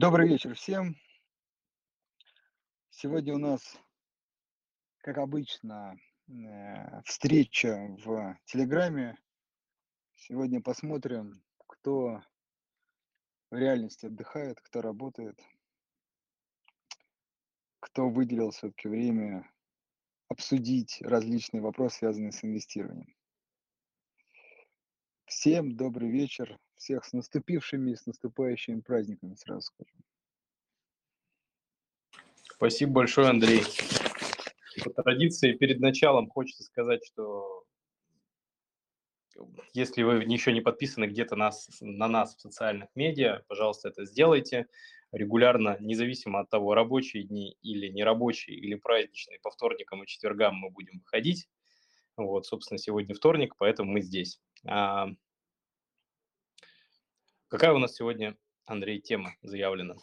Добрый вечер всем. Сегодня у нас, как обычно, э, встреча в Телеграме. Сегодня посмотрим, кто в реальности отдыхает, кто работает, кто выделил все-таки время обсудить различные вопросы, связанные с инвестированием. Всем добрый вечер, всех с наступившими и с наступающими праздниками, сразу скажу. Спасибо большое, Андрей. По традиции, перед началом хочется сказать, что если вы еще не подписаны где-то нас, на нас в социальных медиа, пожалуйста, это сделайте регулярно, независимо от того, рабочие дни или нерабочие, или праздничные, по вторникам и четвергам мы будем выходить. Вот, собственно, сегодня вторник, поэтому мы здесь. Какая у нас сегодня, Андрей, тема заявлена?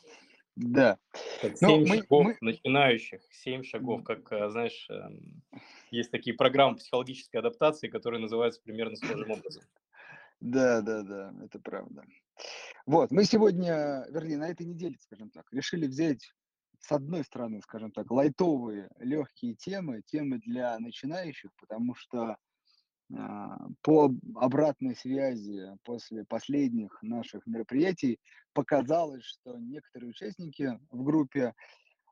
Да. Так, ну, семь мы, шагов мы... начинающих, семь шагов, как, э, знаешь, эм, есть такие программы психологической адаптации, которые называются примерно схожим образом. Да, да, да, это правда. Вот, мы сегодня, вернее, на этой неделе, скажем так, решили взять с одной стороны, скажем так, лайтовые, легкие темы, темы для начинающих, потому что по обратной связи после последних наших мероприятий показалось, что некоторые участники в группе,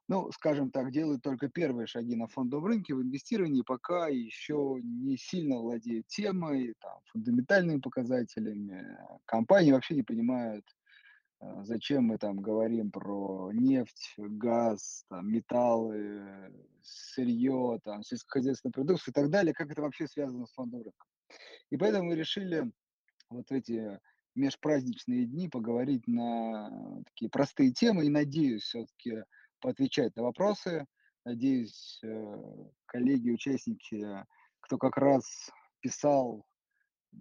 ну, скажем так, делают только первые шаги на фондовом рынке в инвестировании, пока еще не сильно владеют темой, там, фундаментальными показателями. Компании вообще не понимают, а, зачем мы там говорим про нефть, газ, там, металлы, сырье, там, сельскохозяйственную продукцию и так далее, как это вообще связано с фондовым рынком. И поэтому мы решили вот эти межпраздничные дни поговорить на такие простые темы и надеюсь все-таки поотвечать на вопросы. Надеюсь, э, коллеги, участники, кто как раз писал э,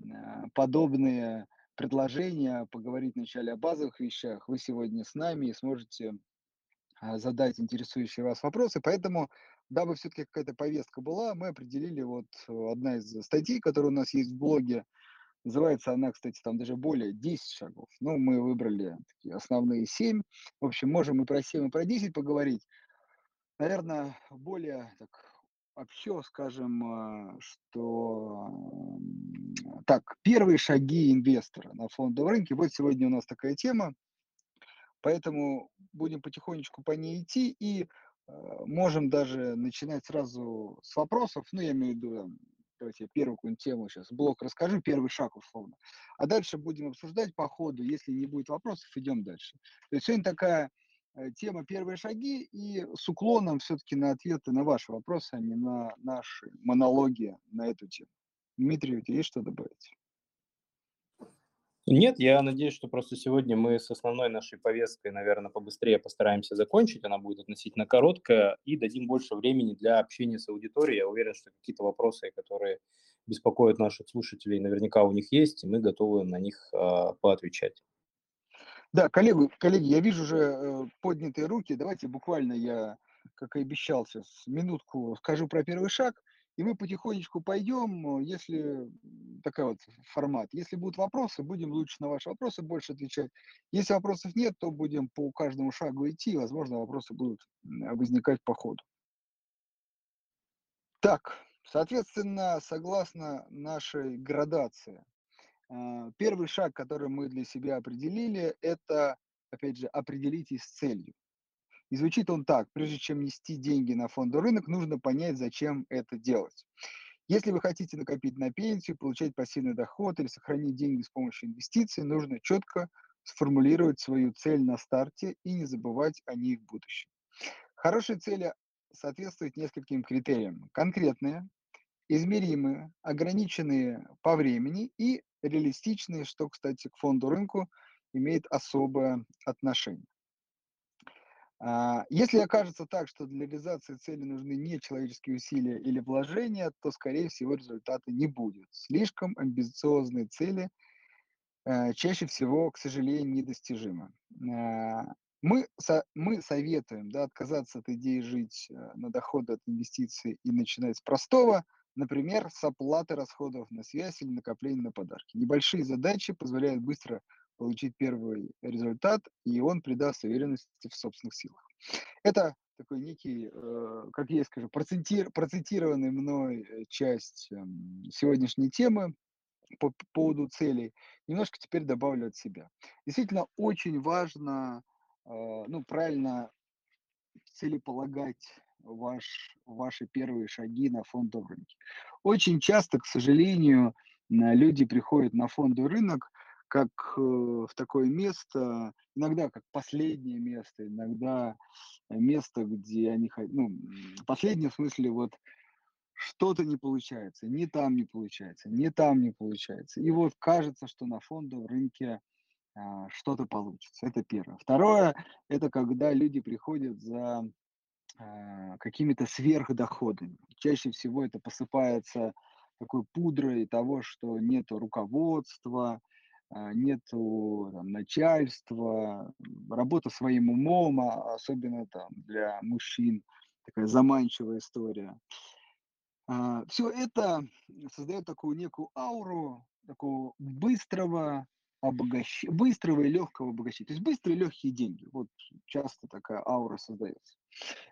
подобные предложение поговорить вначале о базовых вещах. Вы сегодня с нами и сможете а, задать интересующие вас вопросы. Поэтому, дабы все-таки какая-то повестка была, мы определили вот одна из статей, которая у нас есть в блоге, Называется она, кстати, там даже более 10 шагов. Ну, мы выбрали такие основные 7. В общем, можем и про 7, и про 10 поговорить. Наверное, более так, вообще скажем, а, что так, первые шаги инвестора на фондовом рынке. Вот сегодня у нас такая тема, поэтому будем потихонечку по ней идти и э, можем даже начинать сразу с вопросов. Ну, я имею в виду, давайте я первую какую-нибудь тему сейчас, блок расскажу, первый шаг условно. А дальше будем обсуждать по ходу. Если не будет вопросов, идем дальше. То есть сегодня такая Э, тема «Первые шаги» и с уклоном все-таки на ответы на ваши вопросы, а не на наши монологи на эту тему. Дмитрий, у тебя есть что добавить? Нет, я надеюсь, что просто сегодня мы с основной нашей повесткой, наверное, побыстрее постараемся закончить. Она будет относительно короткая и дадим больше времени для общения с аудиторией. Я уверен, что какие-то вопросы, которые беспокоят наших слушателей, наверняка у них есть, и мы готовы на них э, поотвечать. Да, коллегу, коллеги, я вижу уже э, поднятые руки. Давайте буквально я, как и обещал, сейчас минутку скажу про первый шаг, и мы потихонечку пойдем, если такой вот формат. Если будут вопросы, будем лучше на ваши вопросы больше отвечать. Если вопросов нет, то будем по каждому шагу идти, возможно, вопросы будут возникать по ходу. Так, соответственно, согласно нашей градации, а, первый шаг, который мы для себя определили, это, опять же, определитесь с целью. И звучит он так, прежде чем нести деньги на фондовый рынок, нужно понять, зачем это делать. Если вы хотите накопить на пенсию, получать пассивный доход или сохранить деньги с помощью инвестиций, нужно четко сформулировать свою цель на старте и не забывать о ней в будущем. Хорошие цели соответствуют нескольким критериям. Конкретные, измеримые, ограниченные по времени и реалистичные, что, кстати, к фонду рынку имеет особое отношение. А, если окажется так, что для реализации цели нужны нечеловеческие усилия или вложения, то, скорее всего, результата не будет. Слишком амбициозные цели э, чаще всего, к сожалению, недостижимы. А, мы, мы советуем да, отказаться от идеи жить э, на доходы от инвестиций и начинать с простого – Например, с оплаты расходов на связь или накопления на подарки. Небольшие задачи позволяют быстро получить первый результат, и он придаст уверенности в собственных силах. Это такой некий, э, как я скажу, проценти, процитированный мной э, часть э, сегодняшней темы по, по поводу целей. Немножко теперь добавлю от себя. Действительно, очень важно, э, ну, правильно целеполагать ваш, ваши первые шаги на фондовом рынке. Очень часто, к сожалению, люди приходят на фондовый рынок как э, в такое место, иногда как последнее место, иногда место, где они ну, последнее в смысле вот что-то не получается, не там не получается, не там не получается. И вот кажется, что на фондовом рынке а, что-то получится. Это первое. Второе, это когда люди приходят за а, какими-то сверхдоходами. Чаще всего это посыпается такой пудрой того, что нет руководства, нету там, начальства, работа своим умом, а особенно там для мужчин такая заманчивая история. А, Все это создает такую некую ауру такого быстрого обогащ... быстрого и легкого обогащения. То есть быстрые и легкие деньги. Вот часто такая аура создается.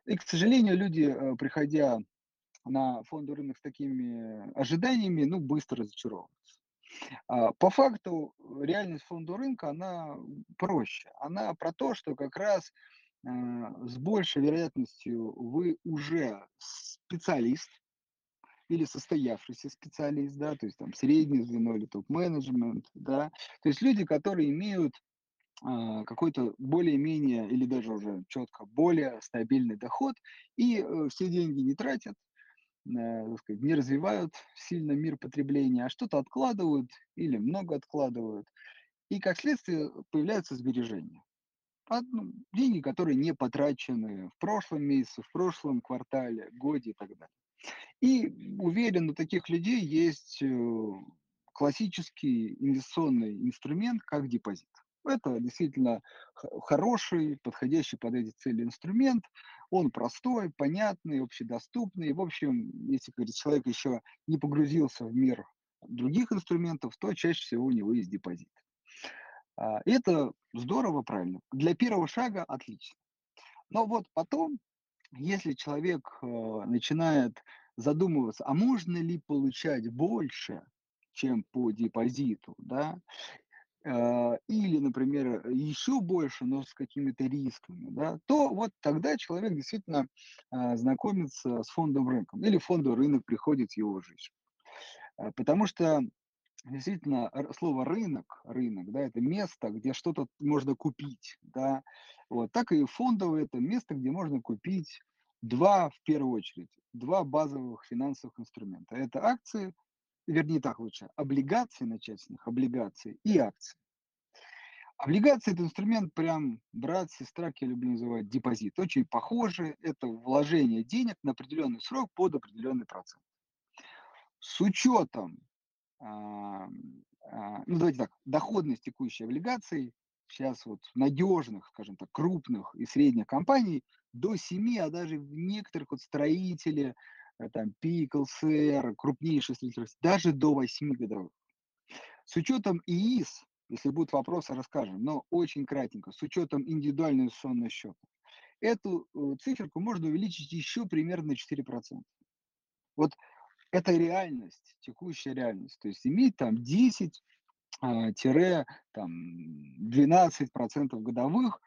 И, к сожалению, люди, э, приходя на фондовый рынок с такими ожиданиями, ну, быстро разочаровываются. А, по факту реальность фондового рынка, она проще. Она про то, что как раз а, с большей вероятностью вы уже специалист или состоявшийся специалист, да, то есть там среднее звено или топ-менеджмент, да, то есть люди, которые имеют а, какой-то более-менее или даже уже четко более стабильный доход и э, все деньги не тратят, Э, сказать, не развивают сильно мир потребления, а что-то откладывают или много откладывают. И как следствие появляются сбережения. Ну, деньги, которые не потрачены в прошлом месяце, в прошлом квартале, годе и так далее. И уверен, у таких людей есть э, классический инвестиционный инструмент, как депозит. Это действительно хороший, подходящий под эти цели инструмент. Он простой, понятный, общедоступный. В общем, если говорить, человек еще не погрузился в мир других инструментов, то чаще всего у него есть депозит. А, это здорово, правильно. Для первого шага отлично. Но вот потом, если человек э, начинает задумываться, а можно ли получать больше, чем по депозиту, да, или, например, еще больше, но с какими-то рисками, да, то вот тогда человек действительно а, знакомится с фондовым рынком, или фондовый рынок приходит в его жизнь. А, потому что действительно слово рынок, рынок, да, это место, где что-то можно купить, да, вот, так и фондовый это место, где можно купить два, в первую очередь, два базовых финансовых инструмента. Это акции вернее так лучше, облигации них, облигации и акции. Облигации – это инструмент прям брат, сестра, как я люблю называть, депозит. Очень похоже, это вложение денег на определенный срок под определенный процент. С учетом, а, а, ну давайте так, доходность текущей облигаций сейчас вот надежных, скажем так, крупных и средних компаний до 7, а даже в некоторых вот строители, там Пиклсер, крупнейшие строители, даже до 8 годовых. С учетом ИИС, если будут вопросы, расскажем, но очень кратенько, с учетом индивидуального инвестиционного счета, эту э, циферку можно увеличить еще примерно на 4%. Вот это реальность, текущая реальность. То есть иметь там 10 а, тире там 12% годовых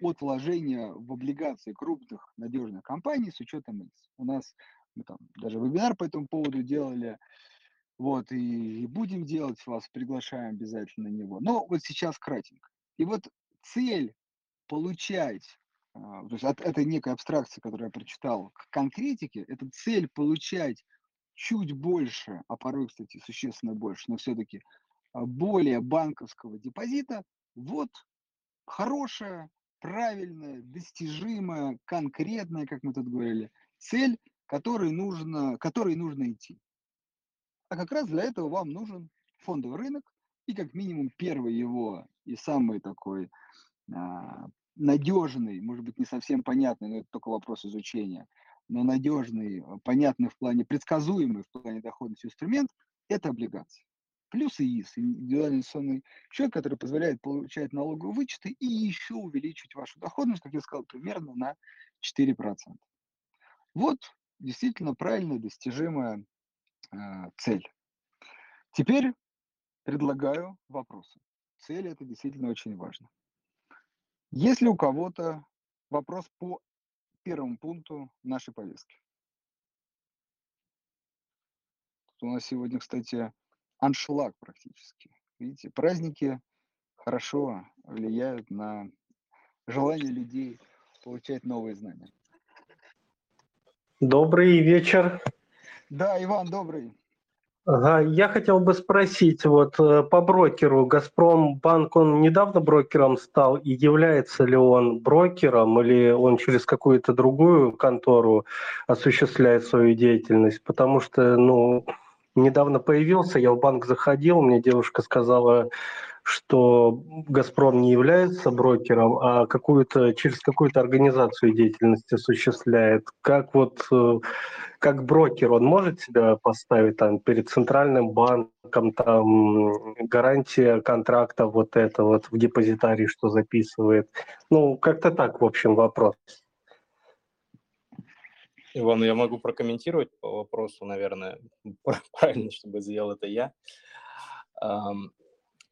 от вложения в облигации крупных надежных компаний с учетом ИИС. У нас мы там даже вебинар по этому поводу делали. Вот, и, и будем делать, вас приглашаем обязательно на него. Но вот сейчас кратенько. И вот цель получать, а, то есть от этой некой абстракции, которую я прочитал, к конкретике, это цель получать чуть больше, а порой, кстати, существенно больше, но все-таки а, более банковского депозита, вот хорошая, правильная, достижимая, конкретная, как мы тут говорили, цель, который нужно, который нужно идти. А как раз для этого вам нужен фондовый рынок, и как минимум первый его и самый такой а, надежный, может быть, не совсем понятный, но это только вопрос изучения, но надежный, понятный в плане, предсказуемый в плане доходности инструмент – это облигации. Плюс ИИС, индивидуальный инвестиционный счет, который позволяет получать налоговые вычеты и еще увеличить вашу доходность, как я сказал, примерно на 4%. Вот действительно правильная, достижимая э, цель. Теперь предлагаю вопросы. Цель это действительно очень важно. Есть ли у кого-то вопрос по первому пункту нашей повестки? Тут у нас сегодня, кстати, аншлаг практически. Видите, праздники хорошо влияют на желание людей получать новые знания. Добрый вечер. Да, Иван, добрый. Ага, я хотел бы спросить, вот э, по брокеру, Газпромбанк, он недавно брокером стал, и является ли он брокером, или он через какую-то другую контору осуществляет свою деятельность? Потому что, ну, недавно появился, я в банк заходил, мне девушка сказала, что «Газпром» не является брокером, а какую-то, через какую-то организацию деятельность осуществляет. Как вот, э, как брокер он может себя поставить там перед центральным банком, там гарантия контракта вот это вот в депозитарии, что записывает. Ну, как-то так, в общем, вопрос. Иван, я могу прокомментировать по вопросу, наверное, правильно, чтобы сделал это я.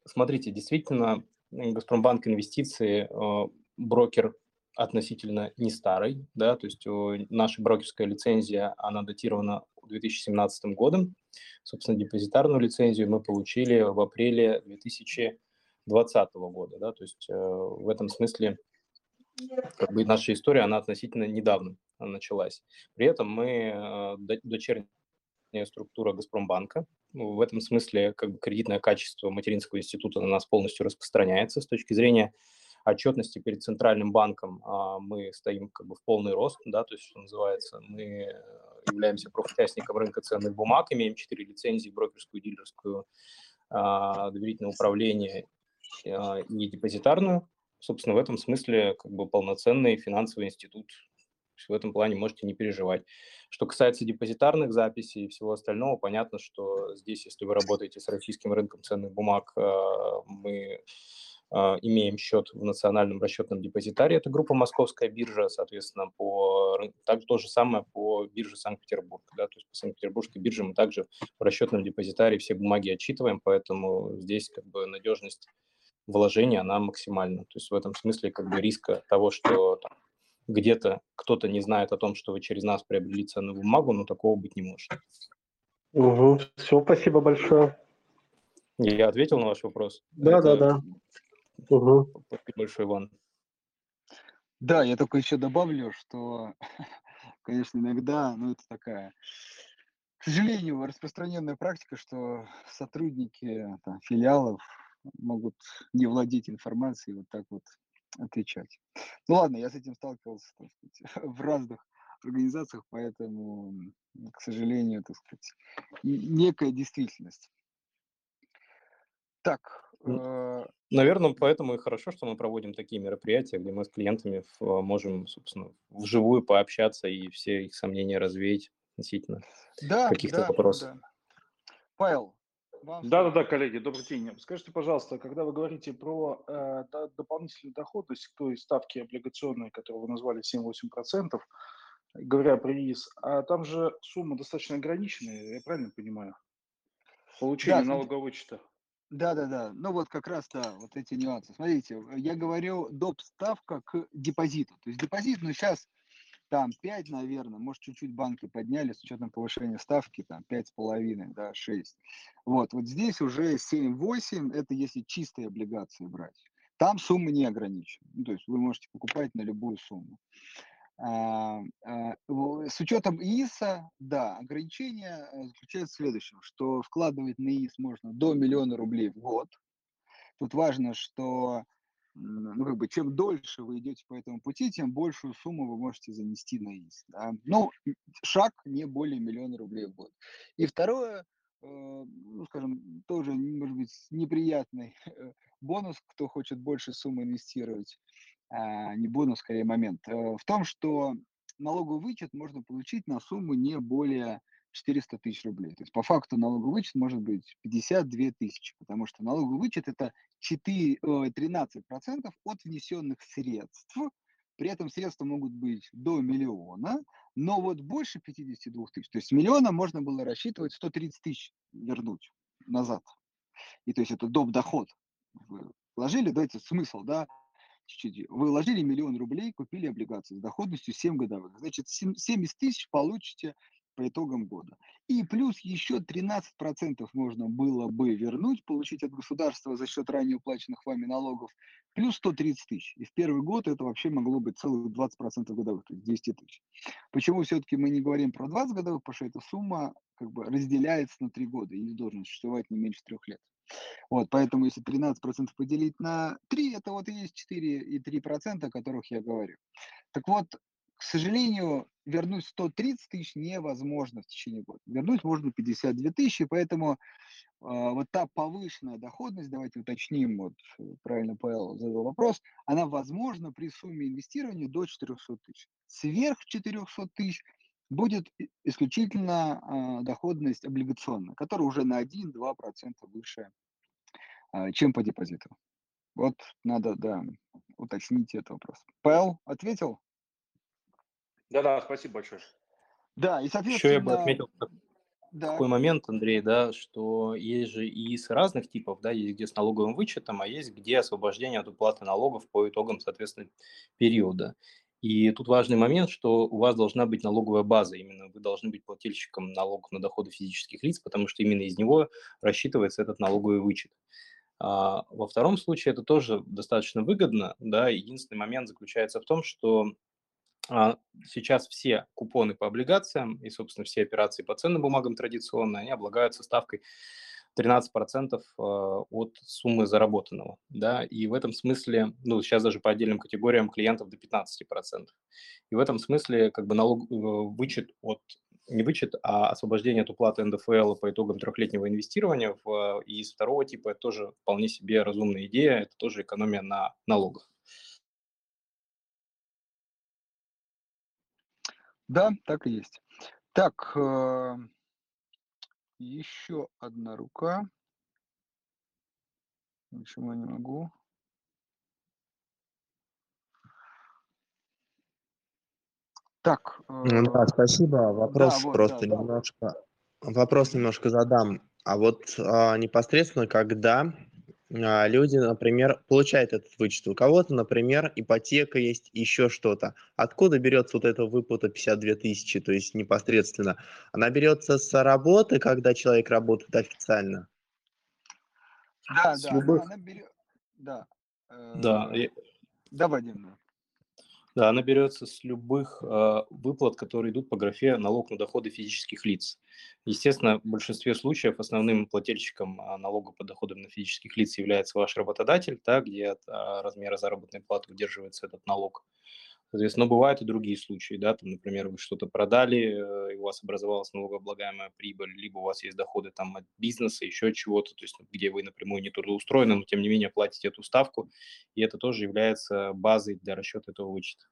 Смотрите, действительно, Газпромбанк инвестиции э, брокер относительно не старый, да, то есть наша брокерская лицензия, она датирована 2017 годом. Собственно, депозитарную лицензию мы получили в апреле 2020 года, да, то есть э, в этом смысле как бы наша история, она относительно недавно началась. При этом мы э, дочерняя структура Газпромбанка. В этом смысле как бы кредитное качество материнского института на нас полностью распространяется с точки зрения отчетности перед центральным банком а, мы стоим как бы в полный рост, да, то есть, что называется, мы являемся профучастником рынка ценных бумаг, имеем четыре лицензии, брокерскую, дилерскую, а, доверительное управление а, и депозитарную собственно, в этом смысле как бы полноценный финансовый институт. В этом плане можете не переживать. Что касается депозитарных записей и всего остального, понятно, что здесь, если вы работаете с российским рынком ценных бумаг, э, мы э, имеем счет в национальном расчетном депозитарии, это группа Московская биржа, соответственно, по, так, то же самое по бирже Санкт-Петербург, да, то есть по Санкт-Петербургской бирже мы также в расчетном депозитарии все бумаги отчитываем, поэтому здесь как бы надежность вложения, она максимальна. То есть в этом смысле как бы риска того, что там, где-то кто-то не знает о том, что вы через нас приобрели ценную бумагу, но такого быть не может. Угу. Все, спасибо большое. Я ответил на ваш вопрос? Да, Это... да, да. Угу. Спасибо большое, Иван. Да, я только еще добавлю, что, конечно, иногда, ну, это такая, к сожалению, распространенная практика, что сотрудники там, филиалов могут не владеть информацией, вот так вот отвечать. Ну ладно, я с этим сталкивался, так сказать, в разных организациях, поэтому, к сожалению, так сказать, некая действительность. Так. Э... Наверное, поэтому и хорошо, что мы проводим такие мероприятия, где мы с клиентами можем, собственно, вживую пообщаться и все их сомнения развеять относительно да, каких-то да, вопросов. Да. Павел, да-да-да, коллеги, добрый день. Скажите, пожалуйста, когда вы говорите про э, дополнительную доходность к той ставке облигационной, которую вы назвали 7-8%, говоря про ИИС, а там же сумма достаточно ограниченная, я правильно понимаю? Получение да, налогового вычета. Да, да, да. Ну вот как раз, да, вот эти нюансы. Смотрите, я говорю доп. ставка к депозиту. То есть депозит, ну сейчас там 5, наверное, может, чуть-чуть банки подняли с учетом повышения ставки, там 5,5, да, 6. Вот, вот здесь уже 7-8, это если чистые облигации брать. Там суммы не ограничены. Ну, то есть вы можете покупать на любую сумму. А, а, с учетом ИИСа, да, ограничение э, заключается в следующем, что вкладывать на ИИС можно до миллиона рублей в год. Тут важно, что ну, как бы, чем дольше вы идете по этому пути, тем большую сумму вы можете занести на ИС. Да? Ну, шаг не более миллиона рублей в год. И второе, э, ну, скажем, тоже, может быть, неприятный э, бонус, кто хочет больше суммы инвестировать, э, не бонус, скорее момент, э, в том, что налоговый вычет можно получить на сумму не более 400 тысяч рублей. То есть по факту налоговый вычет может быть 52 тысячи, потому что налоговый вычет это 4, 13% от внесенных средств. При этом средства могут быть до миллиона, но вот больше 52 тысяч, то есть миллиона можно было рассчитывать 130 тысяч вернуть назад. И то есть это доп. доход. Вы вложили, давайте смысл, да, чуть-чуть. Вы вложили миллион рублей, купили облигации с доходностью 7 годовых. Значит, 70 тысяч получите по итогам года. И плюс еще 13% можно было бы вернуть, получить от государства за счет ранее уплаченных вами налогов, плюс 130 тысяч. И в первый год это вообще могло быть целых 20% годовых, то есть 200 тысяч. Почему все-таки мы не говорим про 20 годовых? Потому что эта сумма как бы разделяется на 3 года и не должна существовать не меньше 3 лет. Вот, поэтому если 13% поделить на 3, это вот и есть 4 и 3%, о которых я говорю. Так вот, к сожалению, вернуть 130 тысяч невозможно в течение года. Вернуть можно 52 тысячи, поэтому э, вот та повышенная доходность, давайте уточним, вот правильно Павел задал вопрос, она возможна при сумме инвестирования до 400 тысяч. Сверх 400 тысяч будет исключительно э, доходность облигационная, которая уже на 1-2% выше, э, чем по депозиту. Вот надо, да, уточнить этот вопрос. Павел ответил? Да-да, спасибо большое. Да, и соответственно... Еще я бы отметил да. такой момент, Андрей, да, что есть же ИИС разных типов, да, есть где с налоговым вычетом, а есть где освобождение от уплаты налогов по итогам, соответственно, периода. И тут важный момент, что у вас должна быть налоговая база, именно вы должны быть плательщиком налогов на доходы физических лиц, потому что именно из него рассчитывается этот налоговый вычет. А во втором случае это тоже достаточно выгодно, да, единственный момент заключается в том, что сейчас все купоны по облигациям и, собственно, все операции по ценным бумагам традиционные, они облагаются ставкой 13% а, от суммы заработанного. Да? И в этом смысле, ну, сейчас даже по отдельным категориям клиентов до 15%. И в этом смысле как бы налог, э, вычет от не вычет, а освобождение от уплаты НДФЛ по итогам трехлетнего инвестирования в из второго типа это тоже вполне себе разумная идея, это тоже экономия на налогах. Да, так и есть. Так, э, еще одна рука. Почему я не могу? Так. Э, да, спасибо. Вопрос да, вот, просто да, немножко. Вопрос немножко задам. А вот а, непосредственно, когда люди, например, получают этот вычет. У кого-то, например, ипотека есть, еще что-то. Откуда берется вот эта выплата 52 тысячи, то есть непосредственно? Она берется с работы, когда человек работает официально? Да, с да, любых... она берет... Да. Да. Э, да, Вадим. Да, она берется с любых э, выплат, которые идут по графе налог на доходы физических лиц. Естественно, в большинстве случаев основным плательщиком э, налога по доходам на физических лиц является ваш работодатель, да, где от э, размера заработной платы удерживается этот налог. Соответственно, но бывают и другие случаи, да, там, например, вы что-то продали, э, и у вас образовалась налогооблагаемая прибыль, либо у вас есть доходы там от бизнеса, еще чего-то, то есть где вы напрямую не трудоустроены, но тем не менее платите эту ставку, и это тоже является базой для расчета этого вычета.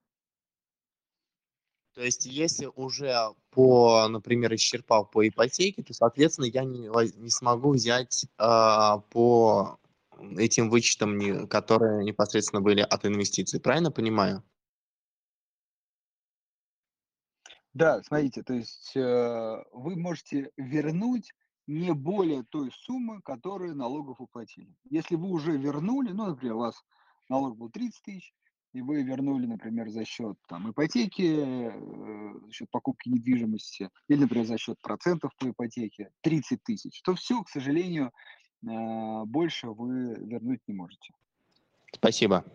То есть, если уже по, например, исчерпал по ипотеке, то, соответственно, я не, не смогу взять э, по этим вычетам, которые непосредственно были от инвестиций. Правильно понимаю? Да, смотрите, то есть э, вы можете вернуть не более той суммы, которую налогов уплатили. Если вы уже вернули, ну, например, у вас налог был 30 тысяч, и вы вернули, например, за счет там, ипотеки, э, за счет покупки недвижимости, или, например, за счет процентов по ипотеке 30 тысяч, то все, к сожалению, э, больше вы вернуть не можете. Спасибо.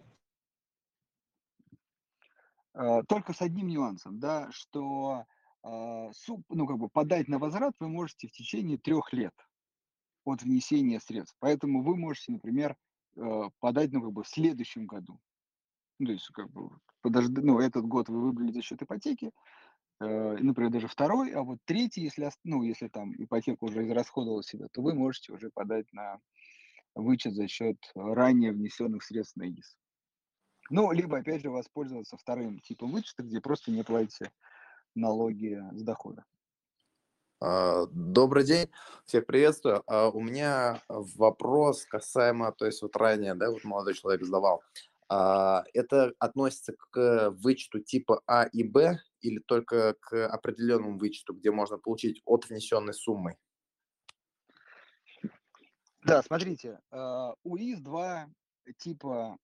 Э, только с одним нюансом, да, что э, ну, как бы подать на возврат вы можете в течение трех лет от внесения средств. Поэтому вы можете, например, э, подать ну, как бы в следующем году. Ну, то есть, как бы, подожди, ну, этот год вы выбрали за счет ипотеки, например, даже второй, а вот третий, если, ну, если там ипотека уже израсходовала себя, то вы можете уже подать на вычет за счет ранее внесенных средств на ИИС. Ну, либо, опять же, воспользоваться вторым типом вычета, где просто не платите налоги с дохода. А, добрый день, всех приветствую. А, у меня вопрос касаемо, то есть вот ранее, да, вот молодой человек задавал. А, это относится к вычету типа А и Б или только к определенному вычету, где можно получить от внесенной суммы? Да, смотрите, у ИС два типа,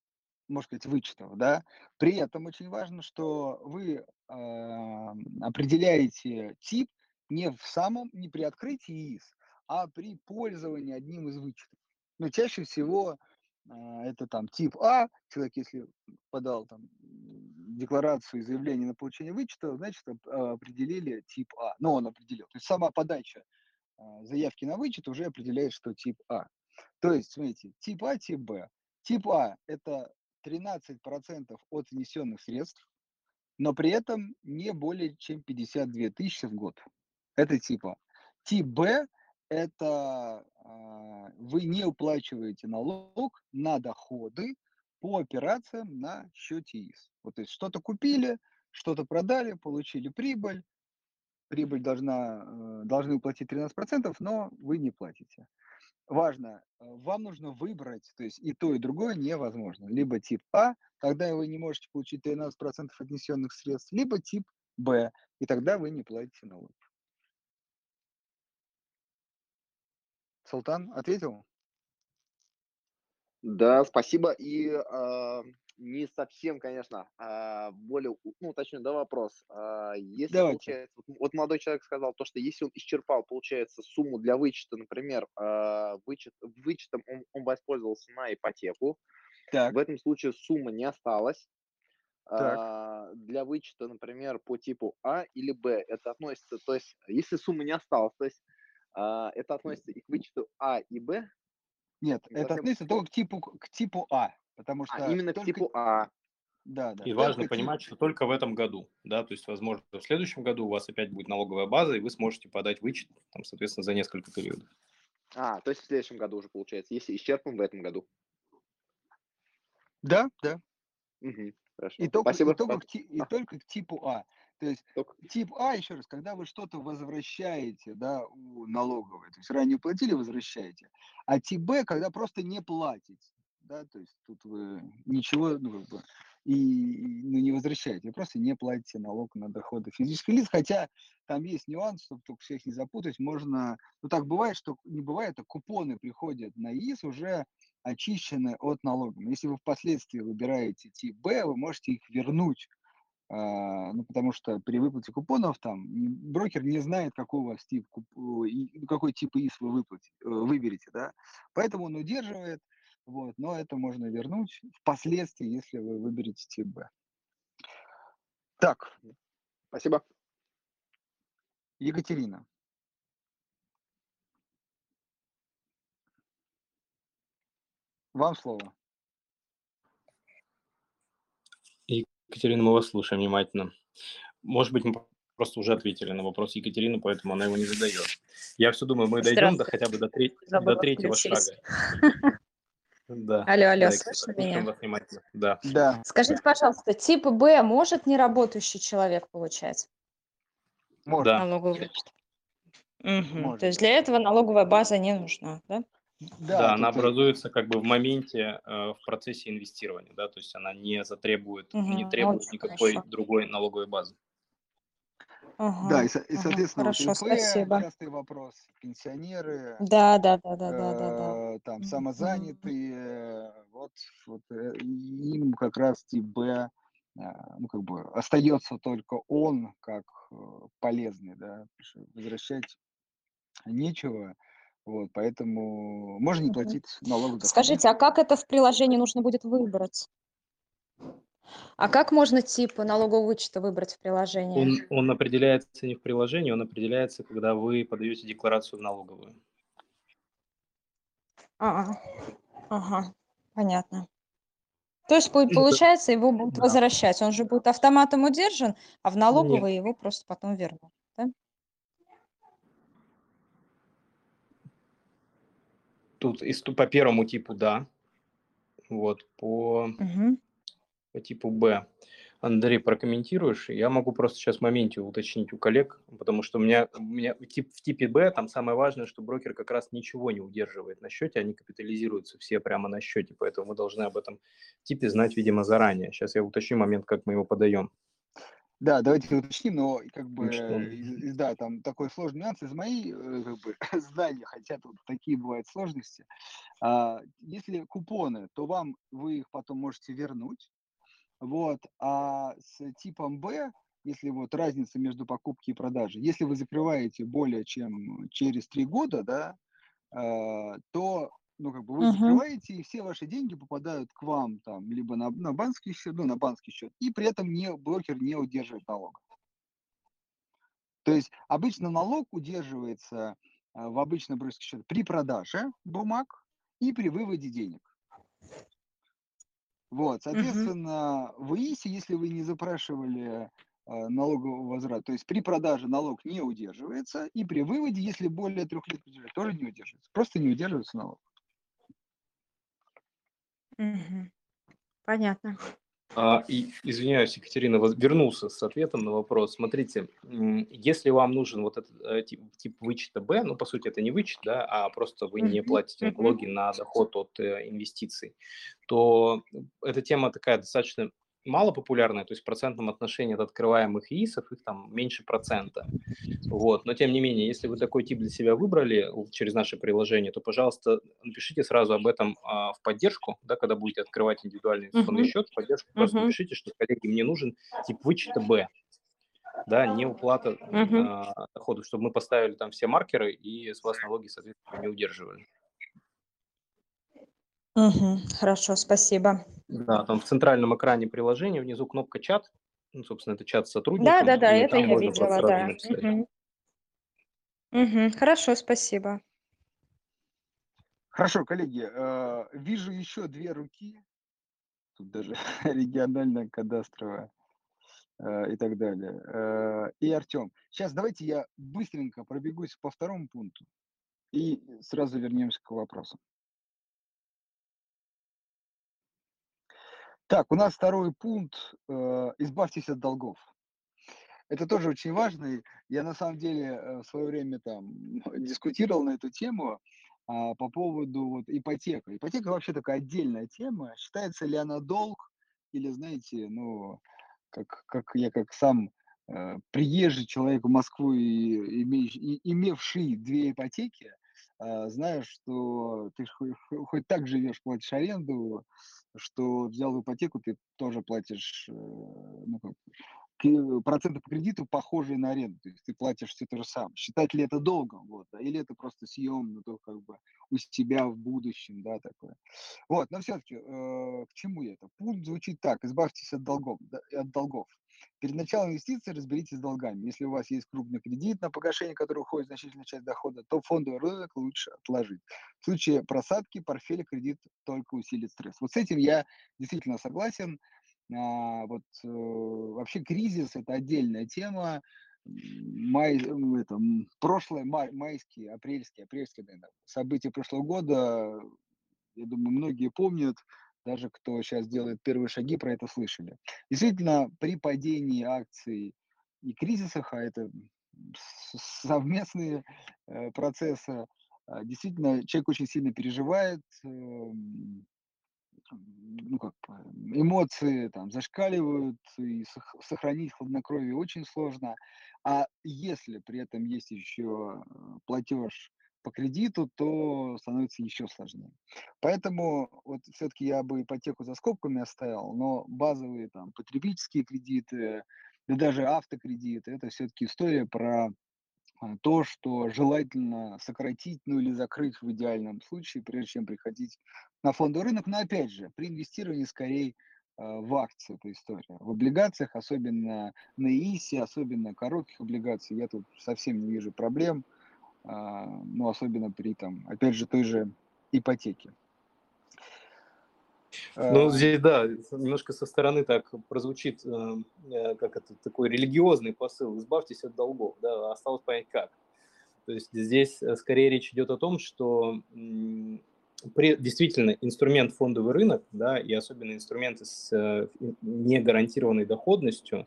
можно сказать, вычетов, да. При этом очень важно, что вы определяете тип не в самом, не при открытии ИС, а при пользовании одним из вычетов. Но чаще всего а, это там тип А, человек, если подал там декларацию и заявление на получение вычета, значит, определили тип А. Но он определил. То есть сама подача а, заявки на вычет уже определяет, что тип А. То есть, смотрите, тип А, тип Б. Тип А – это 13% от внесенных средств, но при этом не более чем 52 тысячи в год. Это типа. Тип Б – это э, вы не уплачиваете налог на доходы по операциям на счете ИС. Вот, то есть что-то купили, что-то продали, получили прибыль, прибыль должна, э, должны уплатить 13%, но вы не платите. Важно, э, вам нужно выбрать, то есть и то, и другое невозможно. Либо тип А, тогда вы не можете получить 13% отнесенных средств, либо тип Б, и тогда вы не платите налог. Султан ответил? Да, спасибо. И э, не совсем, конечно, э, более, ну, точнее, да, вопрос. Э, если, Давайте. получается, вот, молодой человек сказал то, что если он исчерпал, получается, сумму для вычета, например, э, вычет, вычетом он, он воспользовался на ипотеку, так. в этом случае сумма не осталась. Так. для вычета, например, по типу А или Б, это относится, то есть, если сумма не осталась, то есть а, это относится и к вычету А и Б? Нет, это относится только к типу, к типу А, потому а, что... А, именно только... к типу А. Да, да. И важно тип... понимать, что только в этом году, да, то есть, возможно, в следующем году у вас опять будет налоговая база, и вы сможете подать вычет, там, соответственно, за несколько периодов. А, то есть в следующем году уже получается, если исчерпан в этом году. Да, да. Угу, хорошо. И только, Спасибо. И только, к, и только к типу А. То есть Только... тип А, еще раз, когда вы что-то возвращаете, да, у налоговой, то есть ранее платили, возвращаете, а тип Б, когда просто не платите, да, то есть тут вы ничего, ну, как бы, и ну, не возвращаете, вы просто не платите налог на доходы физических лиц, хотя там есть нюанс, чтобы только всех не запутать, можно, ну так бывает, что не бывает, а купоны приходят на ИС уже очищены от налогов. Если вы впоследствии выбираете тип Б, вы можете их вернуть а, ну, потому что при выплате купонов там брокер не знает, какой у вас какой тип ИС вы выплатите, э, выберете, да, поэтому он удерживает, вот, но это можно вернуть впоследствии, если вы выберете тип Б. Так. Спасибо. Екатерина. Вам слово. Екатерина, мы вас слушаем внимательно. Может быть, мы просто уже ответили на вопрос Екатерины, поэтому она его не задает. Я все думаю, мы дойдем до хотя бы до, треть, до третьего шага. Да. Алло, алло, да, слышно меня? Да. да. Скажите, пожалуйста, тип Б может неработающий человек получать? Может. Налоговый Угу. Может. То есть для этого налоговая база не нужна, да? Да, да она образуется как бы в моменте, э, в процессе инвестирования, да, то есть она не затребует, угу, не требует никакой хорошо. другой налоговой базы. Ага, да, и, и соответственно, ага, хорошо, ИП, спасибо. частый вопрос, пенсионеры, да, да, да, да, да, да, да. Э, там самозанятые, вот, вот э, им как раз тип Б, э, ну как бы остается только он как полезный, да, возвращать нечего, вот, поэтому можно не платить налог. Скажите, а как это в приложении нужно будет выбрать? А как можно тип налогового вычета выбрать в приложении? Он, он определяется не в приложении, он определяется, когда вы подаете декларацию в налоговую. А, ага, понятно. То есть получается, его будут да. возвращать. Он же будет автоматом удержан, а в налоговой его просто потом вернут. Да? Тут по первому типу да, вот, по, угу. По типу Б. Андрей, прокомментируешь? Я могу просто сейчас в моменте уточнить у коллег, потому что у меня, у меня тип, в типе Б там самое важное, что брокер как раз ничего не удерживает на счете, они капитализируются все прямо на счете, поэтому мы должны об этом типе знать, видимо, заранее. Сейчас я уточню момент, как мы его подаем. Да, давайте уточним, но как бы, из, да, там такой сложный нюанс из моей э, как бы, знания, хотя тут такие бывают сложности. А, если купоны, то вам вы их потом можете вернуть, вот, а с типом Б, если вот разница между покупкой и продажей, если вы закрываете более чем через три года, да, э, то ну, как бы вы uh-huh. закрываете, и все ваши деньги попадают к вам там, либо на, на банковский счет, ну, на банковский счет, и при этом не, брокер не удерживает налог. То есть обычно налог удерживается а, в обычном брокерский счет при продаже бумаг и при выводе денег. Вот, соответственно, uh-huh. в ИИСе, если вы не запрашивали э, налогового возврата, то есть при продаже налог не удерживается, и при выводе, если более трех лет тоже не удерживается. Просто не удерживается налог. Мгм. Понятно. А, и, извиняюсь, Екатерина, вернулся с ответом на вопрос. Смотрите, если вам нужен вот этот э, тип, тип вычета Б, ну, по сути, это не вычет, да, а просто вы не платите налоги на доход от э, инвестиций, то эта тема такая достаточно мало популярная, то есть в процентном отношении от открываемых ИИСов их там меньше процента. Вот. Но тем не менее, если вы такой тип для себя выбрали через наше приложение, то, пожалуйста, напишите сразу об этом а, в поддержку, да, когда будете открывать индивидуальный инвестиционный uh-huh. счет, в поддержку uh-huh. просто напишите, что, коллеги, мне нужен тип вычета Б, да, не уплата uh-huh. а, доходов, чтобы мы поставили там все маркеры и с вас налоги, соответственно, не удерживали. Угу, хорошо, спасибо. Да, там в центральном экране приложения внизу кнопка чат. Ну, собственно, это чат с Да, сотрудниками. да, да, это я видела, да. Угу. Угу, хорошо, спасибо. Хорошо, коллеги, э, вижу еще две руки. Тут даже региональная, кадастровая э, и так далее. Э, и Артем. Сейчас давайте я быстренько пробегусь по второму пункту и сразу вернемся к вопросам. Так, у нас второй пункт э, избавьтесь от долгов. Это тоже очень важно. Я на самом деле э, в свое время там дискутировал на эту тему а, по поводу вот, ипотека. Ипотека вообще такая отдельная тема. Считается ли она долг или, знаете, ну, как, как я как сам э, приезжий человек в Москву и, имеющий, и имевший две ипотеки, знаешь, что ты хоть, хоть так живешь, платишь аренду, что взял ипотеку, ты тоже платишь э, ну, как, проценты по кредиту похожие на аренду, то есть ты платишь все то же самое. Считать ли это долгом, вот, да, или это просто съем, ну, то как бы у себя в будущем, да, такое. Вот, но все-таки э, к чему это? Пункт звучит так, избавьтесь от долгов, да, от долгов. Перед началом инвестиций разберитесь с долгами. Если у вас есть крупный кредит, на погашение который уходит значительная часть дохода, то фондовый рынок лучше отложить. В случае просадки портфеля кредит только усилит стресс. Вот с этим я действительно согласен. А, вот э, вообще кризис это отдельная тема. Май, это, прошлое, май, майские, апрельские, апрельские наверное, события прошлого года, я думаю, многие помнят, даже кто сейчас делает первые шаги, про это слышали. Действительно, при падении акций и кризисах, а это совместные э, процессы, а, действительно, человек очень сильно переживает, эм, ну как, эмоции там зашкаливают, и сохранить хладнокровие очень сложно. А если при этом есть еще э, платеж по кредиту, то становится еще сложнее. Поэтому вот все-таки я бы ипотеку за скобками оставил, но базовые там потребительские кредиты, да даже автокредиты, это все-таки история про а, то, что желательно сократить, ну или закрыть в идеальном случае, прежде чем приходить на фондовый рынок. Но опять же, при инвестировании скорее а, в акции эта история. В облигациях, особенно на ИСе, особенно коротких облигаций, я тут совсем не вижу проблем. А, ну, особенно при, там, опять же, той же ипотеке. Ну, а, здесь, да, немножко со стороны так прозвучит, э, э, как это, такой религиозный посыл, избавьтесь от долгов, да, осталось понять как. То есть здесь э, скорее речь идет о том, что действительно инструмент фондовый рынок, да, и особенно инструменты с э, негарантированной доходностью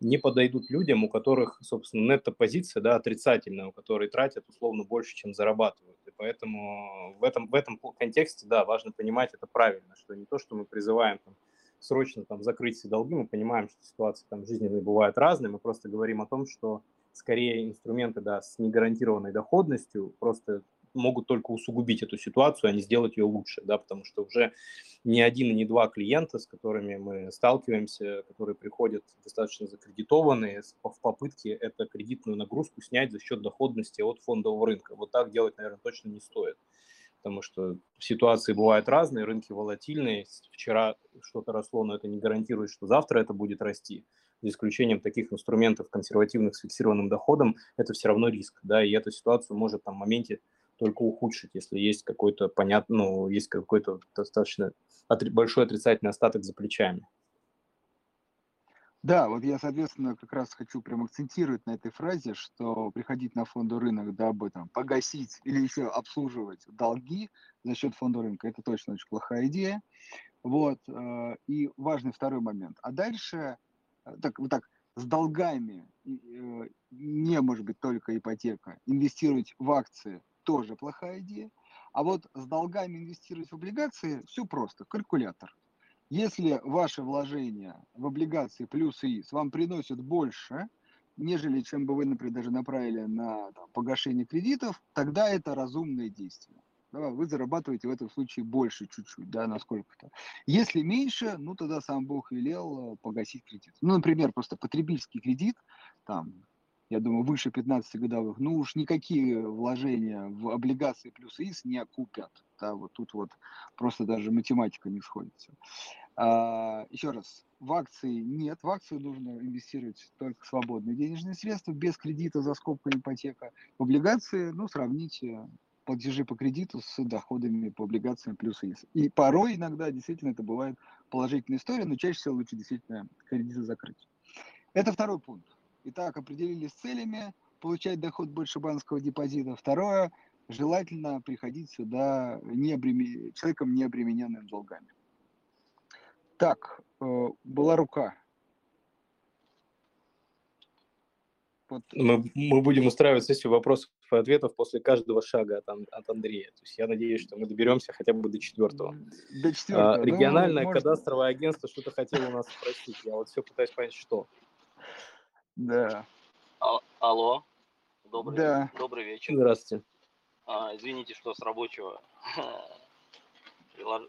не подойдут людям, у которых, собственно, нетто-позиция да, отрицательная, у которых тратят условно больше, чем зарабатывают. И поэтому в этом, в этом контексте, да, важно понимать это правильно, что не то, что мы призываем там, срочно там закрыть все долги, мы понимаем, что ситуации там жизненные бывают разные, мы просто говорим о том, что скорее инструменты да, с негарантированной доходностью просто могут только усугубить эту ситуацию, а не сделать ее лучше, да, потому что уже ни один и ни два клиента, с которыми мы сталкиваемся, которые приходят достаточно закредитованные в попытке эту кредитную нагрузку снять за счет доходности от фондового рынка. Вот так делать, наверное, точно не стоит потому что ситуации бывают разные, рынки волатильные. Вчера что-то росло, но это не гарантирует, что завтра это будет расти. За исключением таких инструментов консервативных с фиксированным доходом, это все равно риск, да, и эту ситуацию может там в моменте только ухудшить, если есть какой-то понятно, ну, есть какой-то достаточно большой отрицательный остаток за плечами. Да, вот я, соответственно, как раз хочу прям акцентировать на этой фразе, что приходить на фондовый рынок, дабы там погасить или еще обслуживать долги за счет фонда рынка, это точно очень плохая идея. Вот, э, и важный второй момент. А дальше, э, так, вот так, с долгами э, не может быть только ипотека. Инвестировать в акции тоже плохая идея. А вот с долгами инвестировать в облигации все просто, калькулятор. Если ваше вложение в облигации плюс ИИС вам приносит больше, нежели чем бы вы, например, даже направили на там, погашение кредитов, тогда это разумное действие. Вы зарабатываете в этом случае больше чуть-чуть, да, насколько-то. Если меньше, ну тогда сам Бог велел э, погасить кредит. Ну, например, просто потребительский кредит, там, я думаю, выше 15 годовых, ну уж никакие вложения в облигации плюс ИС не окупят. Да, вот тут вот просто даже математика не сходится. А, еще раз, в акции нет, в акции нужно инвестировать только свободные денежные средства, без кредита за скобкой ипотека. В облигации, ну, сравните платежи по кредиту с доходами по облигациям плюс ИС. И порой иногда действительно это бывает положительная история, но чаще всего лучше действительно кредиты закрыть. Это второй пункт. Итак, определились с целями, получать доход больше банковского депозита. Второе, желательно приходить сюда не обремен... человеком, не обремененным долгами. Так, э, была рука. Вот. Мы, мы будем устраивать сессию вопросов и ответов после каждого шага от, от Андрея. То есть я надеюсь, что мы доберемся хотя бы до четвертого. До четвертого. А, региональное ну, кадастровое агентство что-то хотело у нас спросить. Я вот все пытаюсь понять, что. Да. А, алло. Добрый, да. добрый вечер. Здравствуйте. А, извините, что с рабочего. Алло,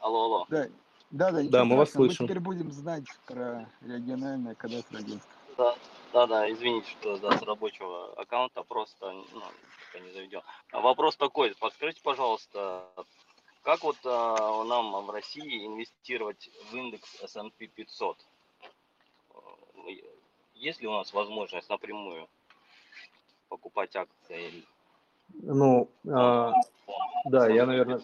алло. Да, да, да, да мы вас слышим. Мы теперь будем знать про региональное кадастровое агентство. Да, да, да, извините, что да, с рабочего аккаунта просто ну, не заведен. А вопрос такой, подскажите, пожалуйста, как вот а, нам в России инвестировать в индекс S&P 500? Есть ли у нас возможность напрямую покупать акции? Ну, а, да, я, наверное,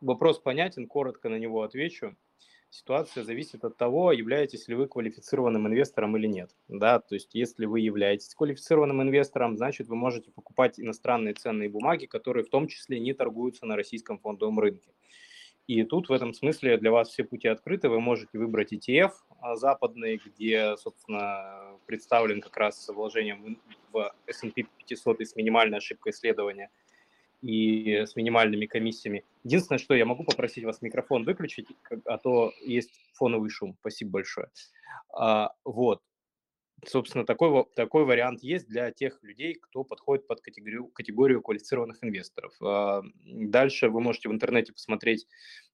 вопрос понятен, коротко на него отвечу. Ситуация зависит от того, являетесь ли вы квалифицированным инвестором или нет. Да, то есть, если вы являетесь квалифицированным инвестором, значит, вы можете покупать иностранные ценные бумаги, которые в том числе не торгуются на российском фондовом рынке. И тут в этом смысле для вас все пути открыты. Вы можете выбрать ETF а, западный, где, собственно, представлен как раз вложением в S&P 500 и с минимальной ошибкой исследования и с минимальными комиссиями. Единственное, что я могу попросить вас микрофон выключить, а то есть фоновый шум. Спасибо большое. А, вот собственно, такой, такой вариант есть для тех людей, кто подходит под категорию, категорию квалифицированных инвесторов. А, дальше вы можете в интернете посмотреть,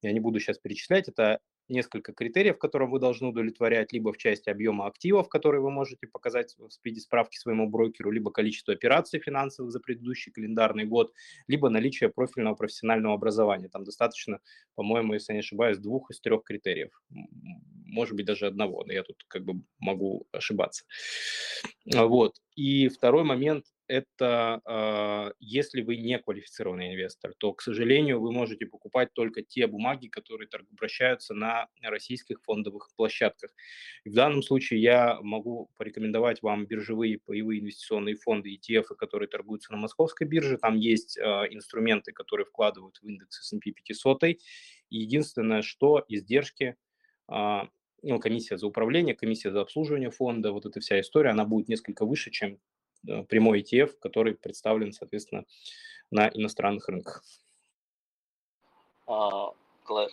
я не буду сейчас перечислять, это несколько критериев, которым вы должны удовлетворять, либо в части объема активов, которые вы можете показать в спиде справки своему брокеру, либо количество операций финансовых за предыдущий календарный год, либо наличие профильного профессионального образования. Там достаточно, по-моему, если не ошибаюсь, двух из трех критериев. Может быть, даже одного, но я тут как бы могу ошибаться. Вот. И второй момент, это э, если вы не квалифицированный инвестор, то, к сожалению, вы можете покупать только те бумаги, которые обращаются на российских фондовых площадках. И в данном случае я могу порекомендовать вам биржевые паевые инвестиционные фонды ETF, которые торгуются на московской бирже. Там есть э, инструменты, которые вкладывают в индекс S&P 500. И единственное, что издержки э, ну, комиссия за управление, комиссия за обслуживание фонда, вот эта вся история, она будет несколько выше, чем прямой ETF, который представлен, соответственно, на иностранных рынках. А,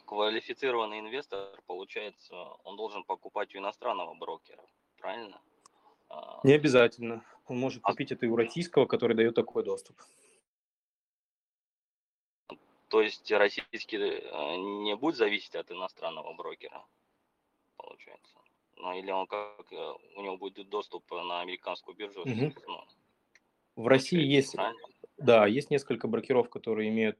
квалифицированный инвестор, получается, он должен покупать у иностранного брокера, правильно? А, Не обязательно. Он может а купить это и у российского, который дает такой доступ. То есть российский э, не будет зависеть от иностранного брокера, получается? Ну, или он как, э, у него будет доступ на американскую биржу? Угу. Ну, в России есть, да, есть несколько брокеров, которые имеют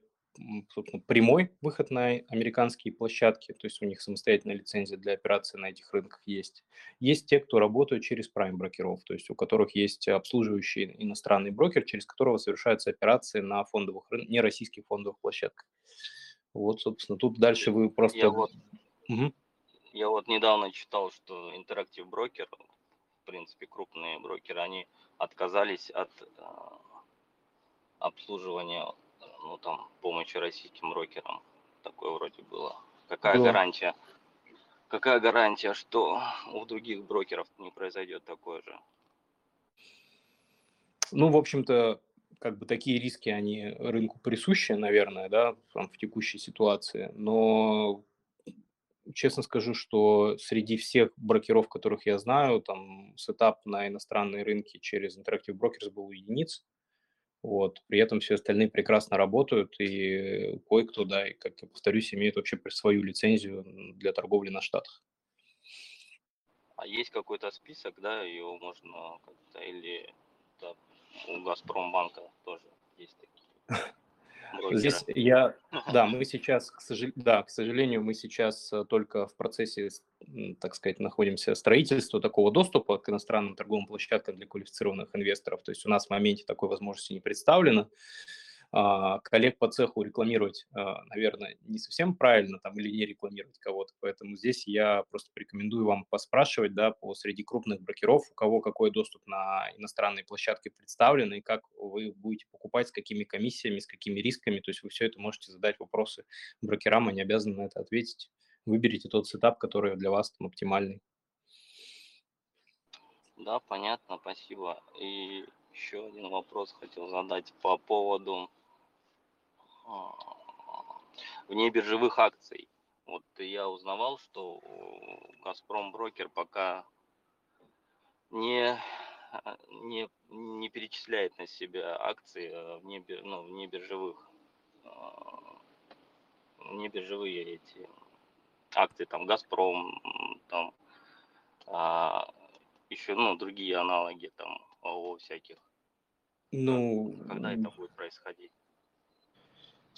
собственно, прямой выход на американские площадки, то есть у них самостоятельная лицензия для операций на этих рынках есть. Есть те, кто работают через прайм брокеров, то есть у которых есть обслуживающий иностранный брокер, через которого совершаются операции на фондовых, не российских фондовых площадках. Вот, собственно, тут дальше вы просто... Я вот, угу. Я вот недавно читал, что Interactive Broker, в принципе, крупные брокеры, они отказались от э, обслуживания, ну там, помощи российским брокерам. Такое вроде было. Какая да. гарантия? Какая гарантия, что у других брокеров не произойдет такое же? Ну, в общем-то, как бы такие риски, они рынку присущи, наверное, да, там, в текущей ситуации, но честно скажу, что среди всех брокеров, которых я знаю, там сетап на иностранные рынки через Interactive Brokers был единиц. Вот. При этом все остальные прекрасно работают, и кое-кто, да, и, как я повторюсь, имеет вообще свою лицензию для торговли на штатах. А есть какой-то список, да, его можно как-то, или да, у Газпромбанка тоже есть такие? Брокера. Здесь я, да, мы сейчас, к сожалению, да, к сожалению, мы сейчас э, только в процессе, так сказать, находимся строительства такого доступа к иностранным торговым площадкам для квалифицированных инвесторов. То есть у нас в моменте такой возможности не представлено. А, коллег по цеху рекламировать, а, наверное, не совсем правильно там или не рекламировать кого-то, поэтому здесь я просто порекомендую вам поспрашивать, да, по среди крупных брокеров, у кого какой доступ на иностранные площадки представлен и как вы будете покупать, с какими комиссиями, с какими рисками, то есть вы все это можете задать вопросы брокерам, они обязаны на это ответить. Выберите тот сетап, который для вас там оптимальный. Да, понятно, спасибо. И еще один вопрос хотел задать по поводу вне биржевых акций. Вот я узнавал, что Газпром брокер пока не, не, не перечисляет на себя акции а вне, ну, вне биржевых а, вне биржевые эти акции, там Газпром, там а, еще ну, другие аналоги там ООО всяких. Ну, когда это будет происходить?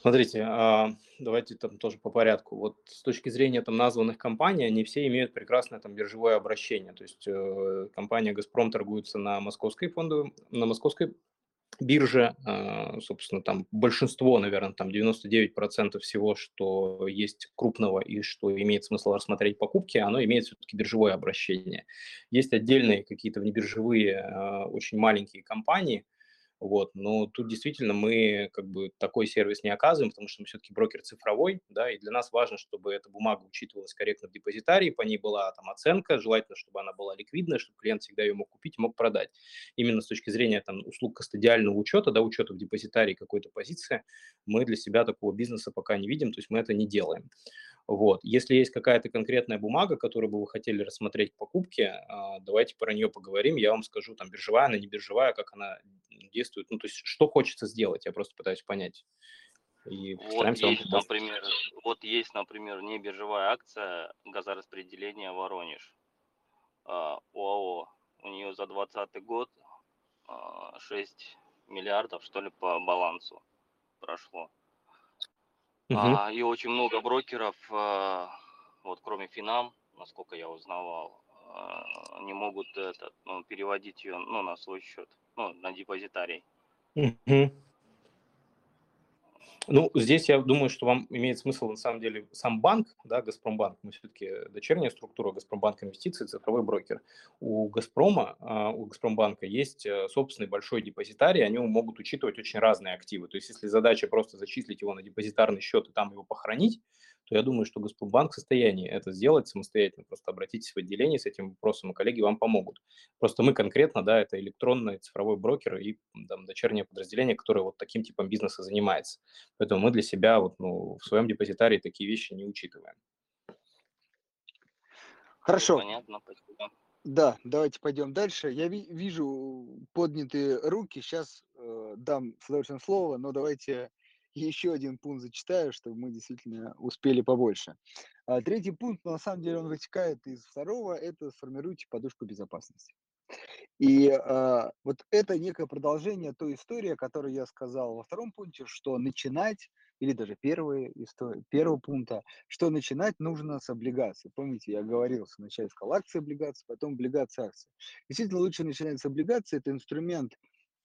Смотрите, а, давайте там тоже по порядку. Вот с точки зрения там названных компаний, они все имеют прекрасное там биржевое обращение. То есть э, компания «Газпром» торгуется на московской фондовой, на московской бирже, э, собственно, там большинство, наверное, там 99% всего, что есть крупного и что имеет смысл рассмотреть покупки, оно имеет все-таки биржевое обращение. Есть отдельные какие-то внебиржевые э, очень маленькие компании, вот, но тут действительно мы как бы такой сервис не оказываем, потому что мы все-таки брокер цифровой, да, и для нас важно, чтобы эта бумага учитывалась корректно в депозитарии, по ней была там оценка, желательно, чтобы она была ликвидная, чтобы клиент всегда ее мог купить, мог продать. Именно с точки зрения там услуг кастодиального учета, да, учета в депозитарии какой-то позиции, мы для себя такого бизнеса пока не видим, то есть мы это не делаем. Вот. Если есть какая-то конкретная бумага, которую бы вы хотели рассмотреть к покупке, а, давайте про нее поговорим. Я вам скажу, там, биржевая она, не биржевая, как она действует. Ну, то есть, что хочется сделать, я просто пытаюсь понять. И вот есть, например, вот есть, например, не биржевая акция газораспределения Воронеж. А, ОАО. У нее за 2020 год 6 а, миллиардов, что ли, по балансу прошло. Угу. А, и очень много брокеров, а, вот кроме Финам, насколько я узнавал, а, не могут этот, ну, переводить ее ну, на свой счет. ну, на депозитарий. Мгм. Ну, здесь я думаю, что вам имеет смысл на самом деле сам банк, да, Газпромбанк, мы все-таки дочерняя структура Газпромбанк Инвестиции, цифровой брокер. У Газпрома, а, у Газпромбанка есть э, собственный большой депозитарий, они могут учитывать очень разные активы. То есть если задача просто зачислить его на депозитарный счет и там его похоронить, то я думаю, что Газпромбанк в состоянии это сделать самостоятельно. Просто обратитесь в отделение с этим вопросом, и коллеги вам помогут. Просто мы конкретно, да, это электронный цифровой брокер и там, дочернее подразделение, которое вот таким типом бизнеса занимается. Поэтому мы для себя вот, ну, в своем депозитарии такие вещи не учитываем. Хорошо. Понятно, спасибо. Да, давайте пойдем дальше. Я ви- вижу поднятые руки. Сейчас э, дам с удовольствием слово, но давайте еще один пункт зачитаю, чтобы мы действительно успели побольше. А, третий пункт, на самом деле, он вытекает из второго, это сформируйте подушку безопасности. И а, вот это некое продолжение той истории, о которой я сказал во втором пункте, что начинать, или даже первый, история, первого пункта, что начинать нужно с облигаций. Помните, я говорил, сначала сказал акции облигации, потом облигации акции. Действительно, лучше начинать с облигаций, это инструмент,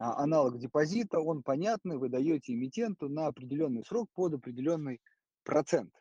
аналог депозита, он понятный, вы даете эмитенту на определенный срок под определенный процент.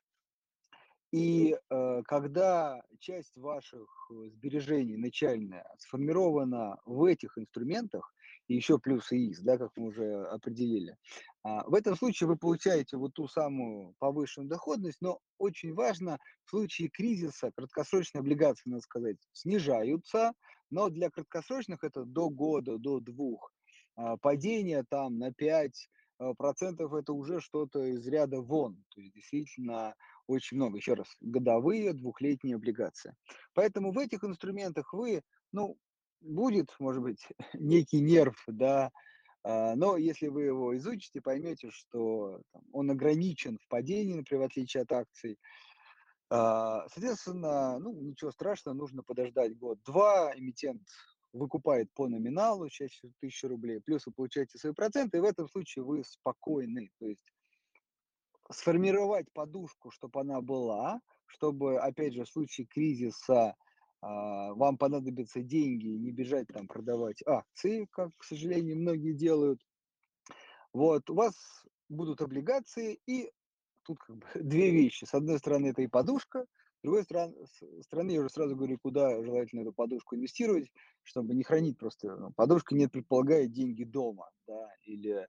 И э, когда часть ваших э, сбережений начальная сформирована в этих инструментах, и еще плюс ИИС, да, как мы уже определили, а, в этом случае вы получаете вот ту самую повышенную доходность, но очень важно, в случае кризиса краткосрочные облигации, надо сказать, снижаются, но для краткосрочных это до года, до двух. А, падение там на 5 а, процентов это уже что-то из ряда вон. То есть действительно очень много. Еще раз, годовые двухлетние облигации. Поэтому в этих инструментах вы, ну, будет, может быть, некий нерв, да, а, но если вы его изучите, поймете, что он ограничен в падении, например, в отличие от акций. Соответственно, ну, ничего страшного, нужно подождать год-два, эмитент выкупает по номиналу, чаще 1000 рублей, плюс вы получаете свои проценты, и в этом случае вы спокойны. То есть сформировать подушку, чтобы она была, чтобы, опять же, в случае кризиса а, вам понадобятся деньги, не бежать там продавать акции, как, к сожалению, многие делают. Вот, у вас будут облигации, и тут как бы две вещи. С одной стороны, это и подушка, с другой стороны, стороны, я уже сразу говорю, куда желательно эту подушку инвестировать, чтобы не хранить просто. Ну, подушка не предполагает деньги дома, да, или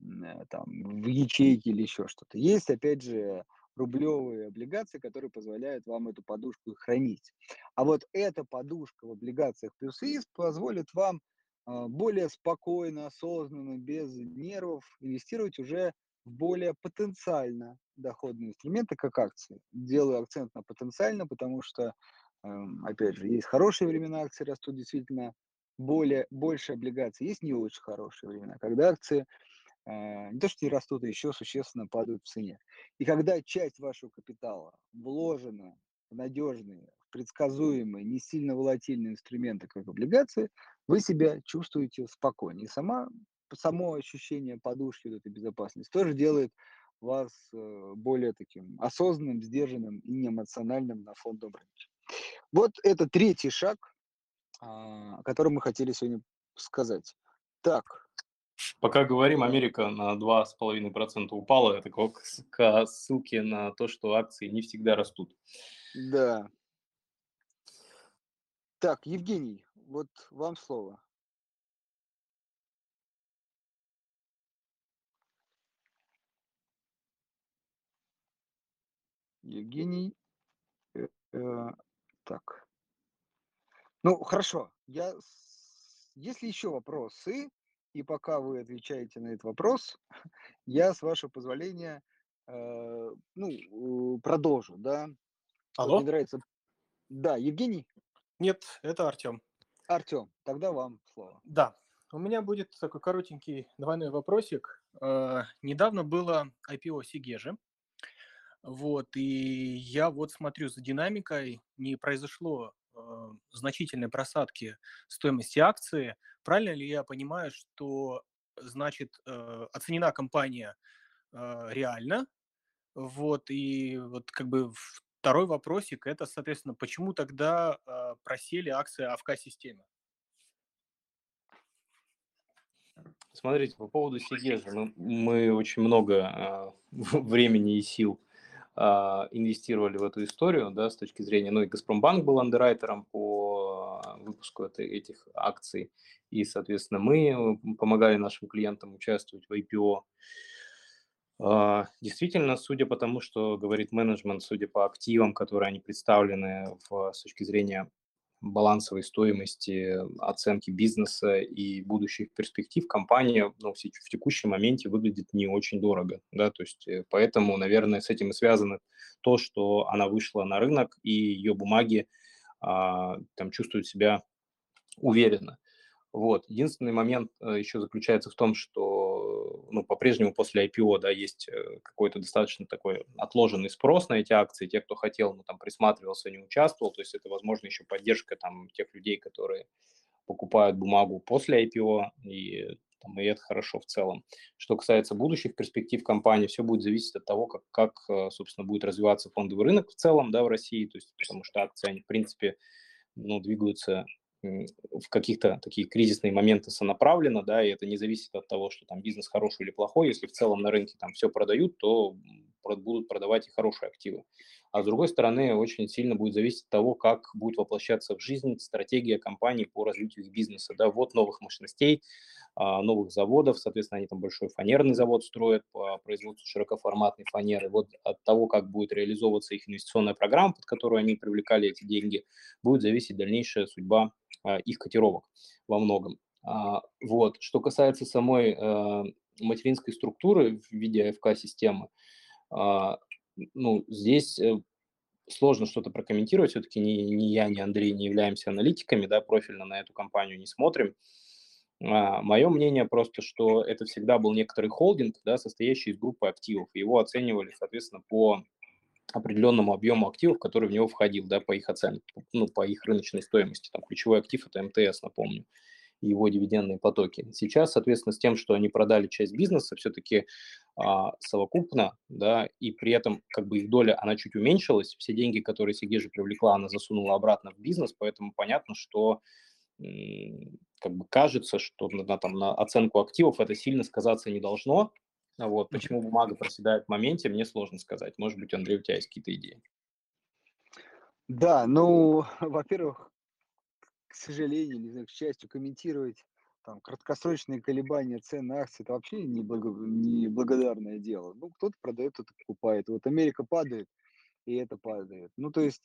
э, там в ячейке или еще что-то. Есть, опять же, рублевые облигации, которые позволяют вам эту подушку хранить. А вот эта подушка в облигациях плюс ИС позволит вам а, более спокойно, осознанно, без нервов инвестировать уже в более потенциально доходные инструменты, как акции. Делаю акцент на потенциально, потому что, эм, опять же, есть хорошие времена, акции растут действительно более, больше облигаций, есть не очень хорошие времена, когда акции э, не то что не растут, а еще существенно падают в цене. И когда часть вашего капитала вложена в надежные, предсказуемые, не сильно волатильные инструменты, как облигации, вы себя чувствуете спокойнее. И сама, само ощущение подушки, вот этой безопасности, тоже делает вас э, более таким осознанным, сдержанным и неэмоциональным на фондовом рынке. Вот это третий шаг, а, о котором мы хотели сегодня сказать. Так. Пока говорим, Америка на 2,5% упала. Это к ссылке на то, что акции не всегда растут. Да. Так, Евгений, вот вам слово. Евгений. Э, э, так. Ну, хорошо. Я... Если еще вопросы, и пока вы отвечаете на этот вопрос, я, с вашего позволения, э, ну, продолжу, да? Алло? Мне нравится... Да, Евгений? Нет, это Артем. Артем, тогда вам слово. Да, у меня будет такой коротенький двойной вопросик. Э, недавно было IPO Сигежи. Вот, и я вот смотрю за динамикой, не произошло э, значительной просадки стоимости акции. Правильно ли я понимаю, что значит э, оценена компания э, реально? Вот, и вот как бы второй вопросик, это, соответственно, почему тогда э, просели акции АФК-системы? смотрите, по поводу Сигежа, ну, мы очень много а, времени и сил а, инвестировали в эту историю, да, с точки зрения, ну и Газпромбанк был андеррайтером по выпуску это, этих акций, и, соответственно, мы помогали нашим клиентам участвовать в IPO. А, действительно, судя по тому, что говорит менеджмент, судя по активам, которые они представлены в, с точки зрения балансовой стоимости, оценки бизнеса и будущих перспектив, компания ну, в текущем моменте выглядит не очень дорого. Да? То есть, э, поэтому, наверное, с этим и связано то, что она вышла на рынок и ее бумаги а, там чувствуют себя уверенно. Вот. Единственный момент э, еще заключается в том, что ну, по-прежнему после IPO да, есть э, какой-то достаточно такой отложенный спрос на эти акции. Те, кто хотел, ну, там, присматривался, не участвовал. То есть это, возможно, еще поддержка там, тех людей, которые покупают бумагу после IPO, и, там, и это хорошо в целом. Что касается будущих перспектив компании, все будет зависеть от того, как, как э, собственно, будет развиваться фондовый рынок в целом да, в России, то есть, потому что акции, они, в принципе, ну, двигаются в каких-то такие кризисные моменты сонаправленно, да, и это не зависит от того, что там бизнес хороший или плохой. Если в целом на рынке там все продают, то будут продавать и хорошие активы. А с другой стороны, очень сильно будет зависеть от того, как будет воплощаться в жизнь стратегия компании по развитию их бизнеса. Да, вот новых мощностей, а, новых заводов, соответственно, они там большой фанерный завод строят по производству широкоформатной фанеры. Вот от того, как будет реализовываться их инвестиционная программа, под которую они привлекали эти деньги, будет зависеть дальнейшая судьба а, их котировок во многом. А, вот. Что касается самой э, материнской структуры в виде АФК-системы, ну, здесь э, сложно что-то прокомментировать, все-таки ни, ни я, ни Андрей не являемся аналитиками, да, профильно на эту компанию не смотрим. А, Мое мнение просто, что это всегда был некоторый холдинг, да, состоящий из группы активов. Его оценивали, соответственно, по определенному объему активов, который в него входил, да, по их оценке, ну, по их рыночной стоимости. Там ключевой актив – это МТС, напомню, его дивидендные потоки. Сейчас, соответственно, с тем, что они продали часть бизнеса, все-таки а, совокупно, да, и при этом как бы их доля, она чуть уменьшилась, все деньги, которые Сигежи привлекла, она засунула обратно в бизнес, поэтому понятно, что как бы кажется, что на, там, на оценку активов это сильно сказаться не должно. Вот. Почему бумага проседает в моменте, мне сложно сказать. Может быть, Андрей, у тебя есть какие-то идеи? Да, ну, во-первых, к сожалению, не знаю, к счастью, комментировать там, краткосрочные колебания цен на акции – это вообще не, благо, не благодарное дело. Ну, кто-то продает, кто-то покупает. Вот Америка падает, и это падает. Ну, то есть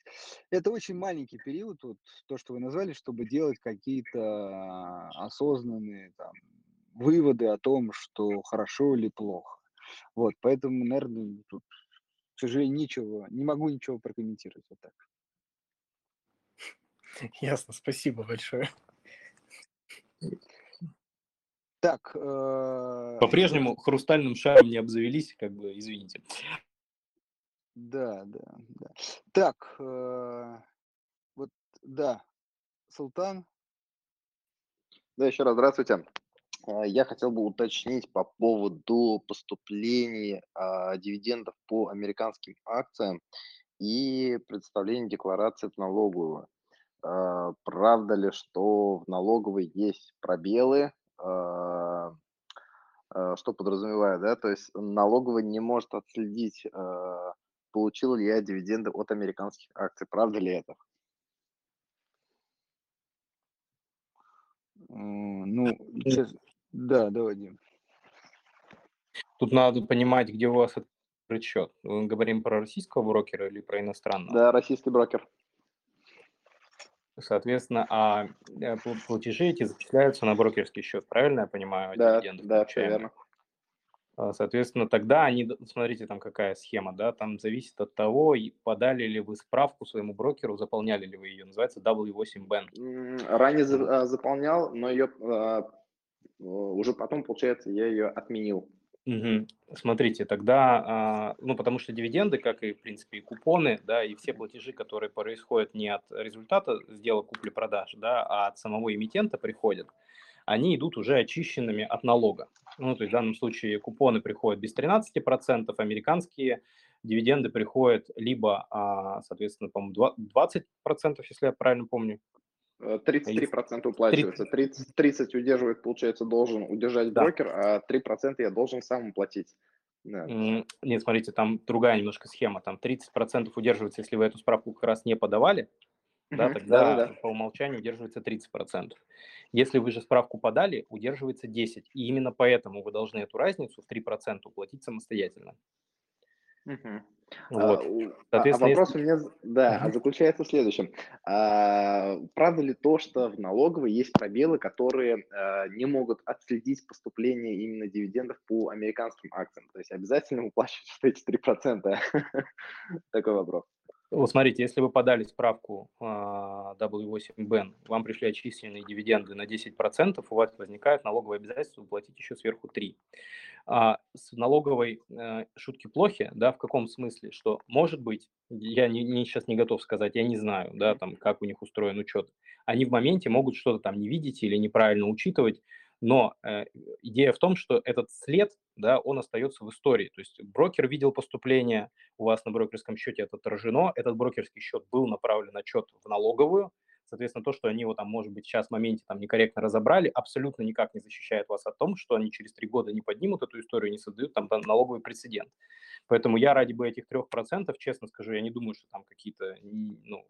это очень маленький период, вот, то, что вы назвали, чтобы делать какие-то осознанные там, выводы о том, что хорошо или плохо. Вот, поэтому, наверное, тут, к сожалению, ничего, не могу ничего прокомментировать вот так. Ясно, спасибо большое. Так. Э... По-прежнему хрустальным шаром не обзавелись, как бы, извините. Да, да, да. Так, э, вот, да, Султан. Да, еще раз здравствуйте. А, я хотел бы уточнить по поводу поступлений а, дивидендов по американским акциям и представления декларации в налоговую. А, правда ли, что в налоговой есть пробелы, а, а, что подразумевает, да, то есть налоговая не может отследить получил ли я дивиденды от американских акций. Правда ли это? Ну, сейчас... да, да, Вадим. Тут надо понимать, где у вас открыт счет. Мы говорим про российского брокера или про иностранного? Да, российский брокер. Соответственно, а э, платежи эти зачисляются на брокерский счет, правильно я понимаю? Да, да, все верно. А, соответственно, тогда они, смотрите, там какая схема, да, там зависит от того, подали ли вы справку своему брокеру, заполняли ли вы ее, называется W8BAN. Ранее а, заполнял, но ее а, уже потом, получается, я ее отменил. Угу. Смотрите, тогда, ну, потому что дивиденды, как и, в принципе, и купоны, да, и все платежи, которые происходят не от результата сделок купли-продаж, да, а от самого эмитента приходят, они идут уже очищенными от налога. Ну, то есть в данном случае купоны приходят без 13%, американские дивиденды приходят либо, а, соответственно, по-моему, 20%, если я правильно помню, 33% уплачивается. 30, 30 удерживает, получается, должен удержать да. брокер, а 3% я должен сам уплатить. Да. Нет, смотрите, там другая немножко схема. Там 30% удерживается, если вы эту справку как раз не подавали, да, тогда да, да, да. по умолчанию удерживается 30%. Если вы же справку подали, удерживается 10%. И именно поэтому вы должны эту разницу в 3% уплатить самостоятельно. Угу. Вот. А, а вопрос если... у меня, да, угу. заключается в следующем. А, правда ли то, что в налоговой есть пробелы, которые а, не могут отследить поступление именно дивидендов по американским акциям? То есть обязательно уплачивать эти 3%? Такой вопрос. Вот смотрите, если вы подали справку W8BEN, вам пришли отчисленные дивиденды на 10%, у вас возникает налоговое обязательство уплатить еще сверху 3%. А с налоговой э, шутки плохи, да, в каком смысле, что может быть, я не, не, сейчас не готов сказать, я не знаю, да, там, как у них устроен учет, они в моменте могут что-то там не видеть или неправильно учитывать, но э, идея в том, что этот след, да, он остается в истории. То есть брокер видел поступление, у вас на брокерском счете это отражено, этот брокерский счет был направлен на счет в налоговую, Соответственно, то, что они его там, может быть, сейчас в моменте там некорректно разобрали, абсолютно никак не защищает вас от том, что они через три года не поднимут эту историю, не создают там, налоговый прецедент. Поэтому я ради бы этих трех процентов, честно скажу, я не думаю, что там какие-то, ну,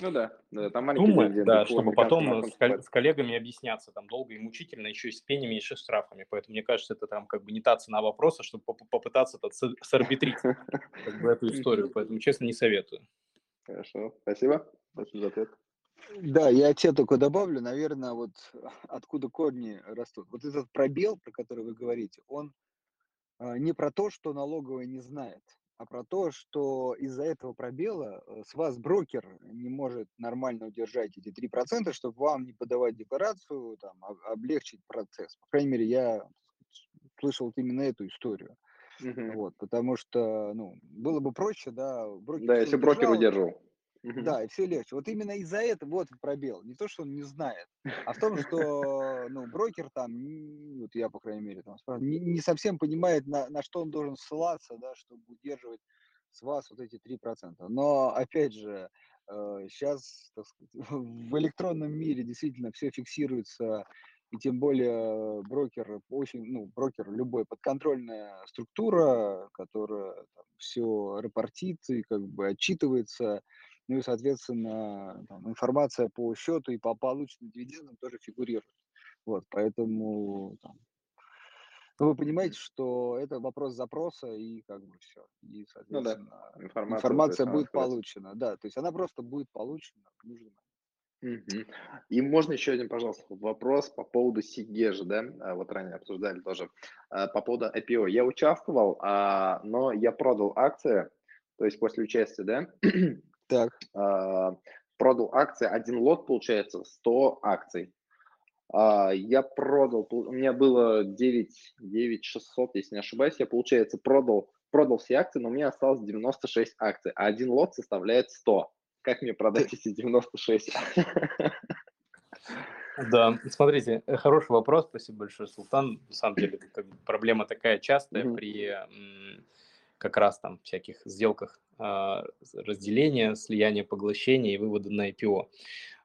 ну да, да там маленькие Суммы, деньги, да, чтобы потом с, с коллегами объясняться там долго и мучительно, еще и с пенями, еще и с штрафами. Поэтому мне кажется, это там как бы не та цена вопроса, чтобы попытаться тут сарбитрить как бы, эту историю. Поэтому, честно, не советую. Хорошо, спасибо. Спасибо за ответ. Да, я тебе только добавлю, наверное, вот откуда корни растут. Вот этот пробел, про который вы говорите, он а, не про то, что налоговая не знает, а про то, что из-за этого пробела э, с вас брокер не может нормально удержать эти 3%, чтобы вам не подавать декларацию, там, облегчить процесс. По крайней мере, я слышал именно эту историю. Угу. Вот, потому что, ну, было бы проще, да, брокер... Да, если брокер удерживал. Да, и все легче. Вот именно из-за этого вот пробел. Не то, что он не знает, а в том, что ну, брокер там, вот я, по крайней мере, там, не, не совсем понимает, на, на что он должен ссылаться, да, чтобы удерживать с вас вот эти 3%. Но, опять же, сейчас э, сказать, в электронном мире действительно все фиксируется, и тем более брокер очень, ну, брокер любой подконтрольная структура, которая там, все репортит и как бы отчитывается, ну и, соответственно, там, информация по счету и по полученным дивидендам тоже фигурирует. Вот, поэтому там, ну, вы понимаете, что это вопрос запроса и как бы все. И, соответственно, ну, да. информация, информация будет получена. Да, то есть она просто будет получена в нужный момент. И можно еще один, пожалуйста, вопрос по поводу Сигежа, да, а, вот ранее обсуждали тоже, а, по поводу IPO. Я участвовал, а, но я продал акции, то есть после участия, да, Так. А, продал акции, один лот, получается, 100 акций. А, я продал, у меня было 9, 9 600, если не ошибаюсь, я, получается, продал, продал все акции, но у меня осталось 96 акций, а один лот составляет 100. Как мне продать эти 96? Да, смотрите, э, хороший вопрос, спасибо большое, Султан. На самом деле, проблема такая частая при как раз там всяких сделках а, разделения, слияния, поглощения и вывода на IPO.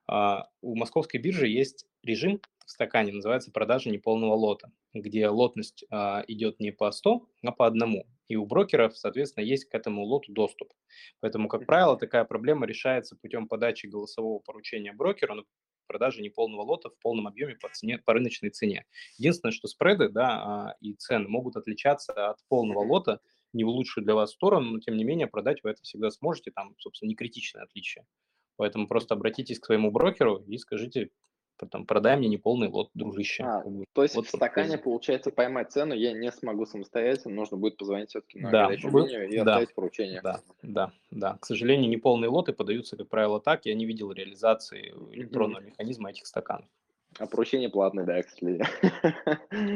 А, у московской биржи есть режим в стакане, называется продажа неполного лота, где лотность а, идет не по 100, а по одному. И у брокеров, соответственно, есть к этому лоту доступ. Поэтому, как правило, такая проблема решается путем подачи голосового поручения брокеру на продажи неполного лота в полном объеме по, цене, по рыночной цене. Единственное, что спреды да, и цены могут отличаться от полного лота не в лучшую для вас сторону, но тем не менее продать вы это всегда сможете, там, собственно, не критичное отличие. Поэтому просто обратитесь к своему брокеру и скажите, потом продай мне неполный лот, дружище. А, то есть вот в стакане, получается, поймать цену я не смогу самостоятельно, нужно будет позвонить все-таки на да, горячую вы, линию и да, оставить поручение. Да, да, да. К сожалению, неполные лоты подаются, как правило, так. Я не видел реализации электронного mm-hmm. механизма этих стаканов. А поручение платное, да, к сожалению.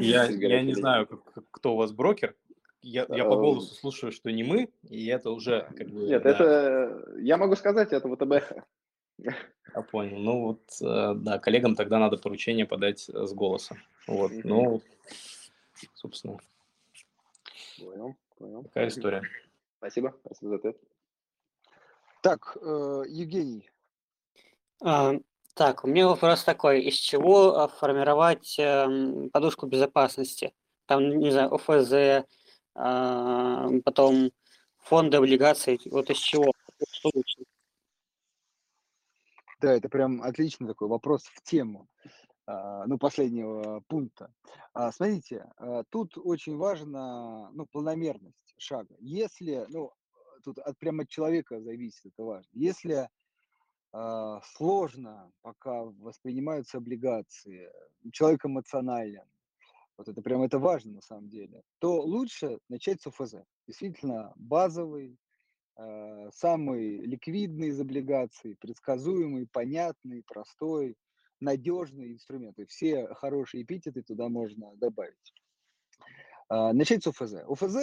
Я, я не знаю, кто у вас брокер, я, я по голосу слушаю, что не мы, и это уже как бы... Нет, да. это... Я могу сказать, это ВТБ. Я понял. Ну вот, э, да, коллегам тогда надо поручение подать э, с голоса. Вот, mm-hmm. ну, собственно. Понял, понял. Такая история. Спасибо, спасибо за ответ. Так, э, Евгений. А, Так, у меня вопрос такой. Из чего формировать э, подушку безопасности? Там, не знаю, ОФЗ, э, потом фонды облигаций. Вот из чего? Что лучше? Да, это прям отличный такой вопрос в тему, а, ну, последнего пункта. А, смотрите, а, тут очень важна, ну, планомерность шага. Если, ну, тут от, прямо от человека зависит, это важно. Если сложно пока воспринимаются облигации, человек эмоционален, вот это прям это важно на самом деле, то лучше начать с ОФЗ. Действительно, базовый, Э, самый ликвидный из облигаций, предсказуемый, понятный, простой, надежный инструмент. И все хорошие эпитеты туда можно добавить. А, начать с ОФЗ. ОФЗ,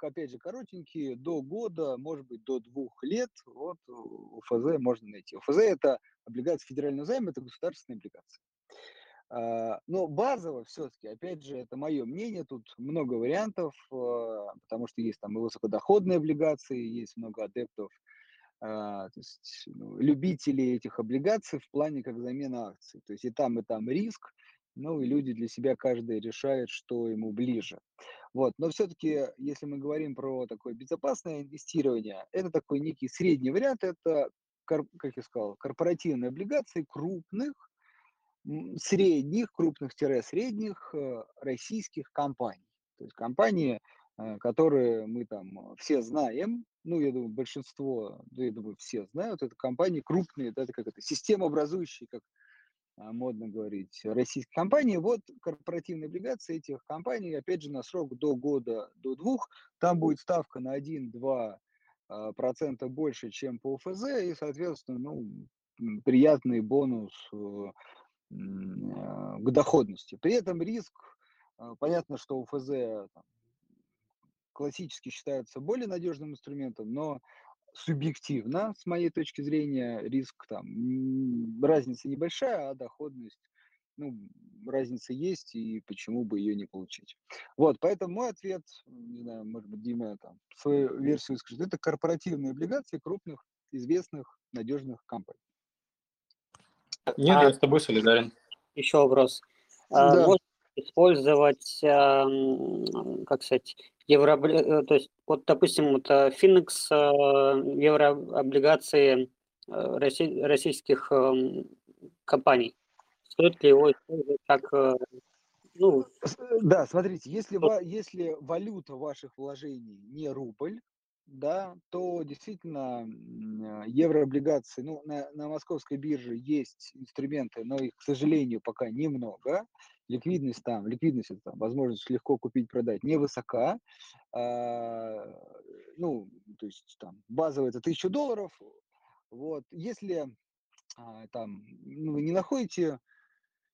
опять же, коротенькие, до года, может быть, до двух лет. Вот ОФЗ можно найти. ОФЗ – это облигация федерального займа, это государственные облигации. А, но базово все-таки, опять же, это мое мнение, тут много вариантов, а, потому что есть там и высокодоходные облигации, есть много адептов, а, то есть, ну, любителей этих облигаций в плане как замена акций. То есть и там, и там риск, ну и люди для себя каждый решает, что ему ближе. Вот. Но все-таки, если мы говорим про такое безопасное инвестирование, это такой некий средний вариант, это, как я сказал, корпоративные облигации крупных, средних, крупных-средних э, российских компаний. То есть компании, э, которые мы там все знаем, ну, я думаю, большинство, да, я думаю, все знают, это компании крупные, да, это как это, системообразующие, как а, модно говорить, российские компании. Вот корпоративные облигации этих компаний, опять же, на срок до года, до двух, там будет ставка на 1-2 а, процента больше, чем по ОФЗ, и, соответственно, ну, приятный бонус Э, к доходности. При этом риск, э, понятно, что УФЗ там, классически считается более надежным инструментом, но субъективно, с моей точки зрения, риск там, разница небольшая, а доходность, ну, разница есть, и почему бы ее не получить. Вот, поэтому мой ответ, не знаю, может быть, Дима там свою версию скажет, это корпоративные облигации крупных, известных, надежных компаний. Нет, а, я с тобой солидарен. Еще вопрос. А, да. Можно использовать, как сказать, евро, э, то есть, вот, допустим, вот Финекс, а, еврооблигации а, российских компаний. Стоит ли его использовать как ну... Да, смотрите, если, если валюта ваших вложений не рубль, да, то действительно а, еврооблигации, ну, на, на московской бирже есть инструменты, но их, к сожалению, пока немного. Ликвидность там, ликвидность это там, возможность легко купить, продать, невысока. А, ну, то есть там базовая это 1000 долларов. Вот, если а, там ну, вы не находите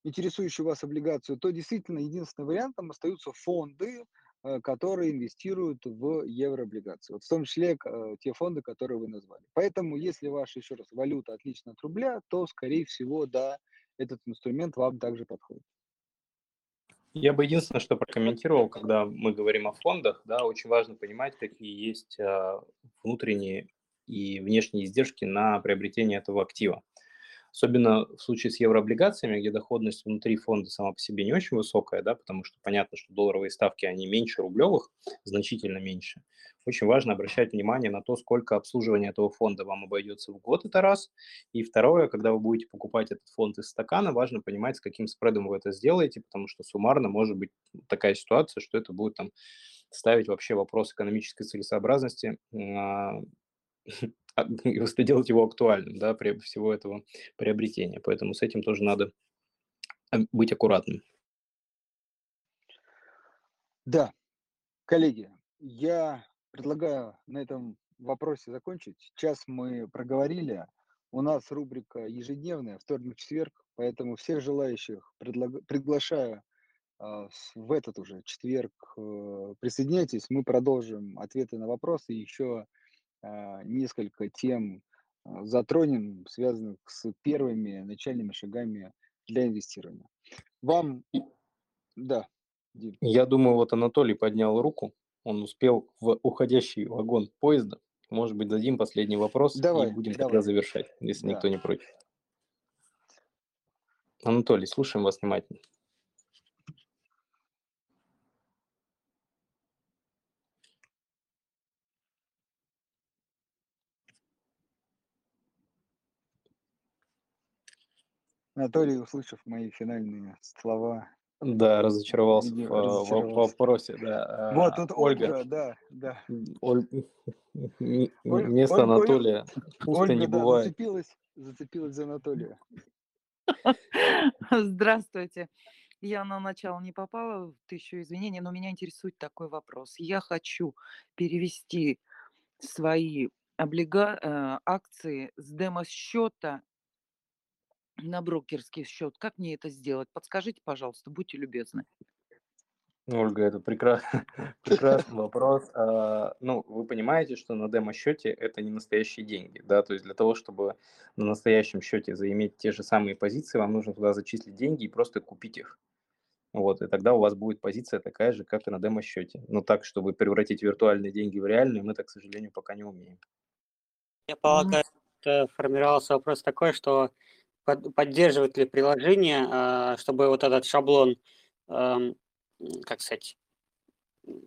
интересующую вас облигацию, то действительно единственным вариантом остаются фонды, которые инвестируют в еврооблигации, вот в том числе э, те фонды, которые вы назвали. Поэтому, если ваша, еще раз, валюта отлично от рубля, то, скорее всего, да, этот инструмент вам также подходит. Я бы единственное, что прокомментировал, когда мы говорим о фондах, да, очень важно понимать, какие есть а, внутренние и внешние издержки на приобретение этого актива. Особенно в случае с еврооблигациями, где доходность внутри фонда сама по себе не очень высокая, да, потому что понятно, что долларовые ставки, они меньше рублевых, значительно меньше. Очень важно обращать внимание на то, сколько обслуживания этого фонда вам обойдется в год, это раз. И второе, когда вы будете покупать этот фонд из стакана, важно понимать, с каким спредом вы это сделаете, потому что суммарно может быть такая ситуация, что это будет там ставить вообще вопрос экономической целесообразности а, делать его актуальным, да, при всего этого приобретения. Поэтому с этим тоже надо а, быть аккуратным. Да, коллеги, я предлагаю на этом вопросе закончить. Сейчас мы проговорили. У нас рубрика ежедневная, вторник-четверг, поэтому всех желающих предлаг... приглашаю э, в этот уже четверг э, присоединяйтесь. Мы продолжим ответы на вопросы еще а, несколько тем а, затронем, связанных с первыми начальными шагами для инвестирования. Вам, да, Дим. Я думаю, вот Анатолий поднял руку, он успел в уходящий вагон поезда. Может быть, дадим последний вопрос давай, и будем давай. тогда завершать, если да. никто не против. Анатолий, слушаем вас внимательно. Анатолий, услышав мои финальные слова, Да, разочаровался в, а, в разочаровался. вопросе, да. Вот А, тут Ольга, Ольга, да, да. Оль- место Оль- Анатолия пусто не Ольга, да, бывает. зацепилась, зацепилась за Анатолия. Здравствуйте. Я на начало не попала, тысячу извинений, но меня интересует такой вопрос. Я хочу перевести свои облига... э, акции с демо-счета на брокерский счет. Как мне это сделать? Подскажите, пожалуйста, будьте любезны. Ольга, это прекра- прекрасный вопрос. А, Ну, вы понимаете, что на демо-счете это не настоящие деньги, да, то есть для того, чтобы на настоящем счете заиметь те же самые позиции, вам нужно туда зачислить деньги и просто купить их. Вот, и тогда у вас будет позиция такая же, как и на демо-счете. Но так, чтобы превратить виртуальные деньги в реальные, мы так, к сожалению, пока не умеем. Я полагаю, это формировался вопрос такой, что поддерживает ли приложение, а, чтобы вот этот шаблон, как сказать,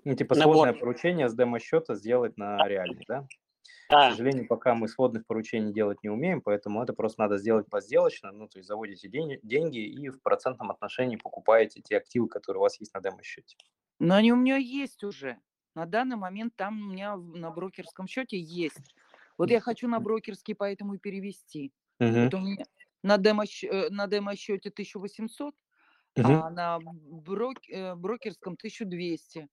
Ну, типа набор. сводное поручение с демо-счета сделать на реальный, да? К Да, сожалению, пока мы сводных поручений делать не умеем, поэтому это просто надо сделать подделочно, ну, то есть заводите день- деньги и в процентном отношении покупаете те активы, которые у вас есть на демо-счете. Но они у меня есть уже. На данный момент там у меня на брокерском счете есть. Вот я хочу на брокерский, поэтому и перевести. Мгм. Вот у меня на демо, на демо-счете 1800, Мгм. а на брок- э, брокерском 1200.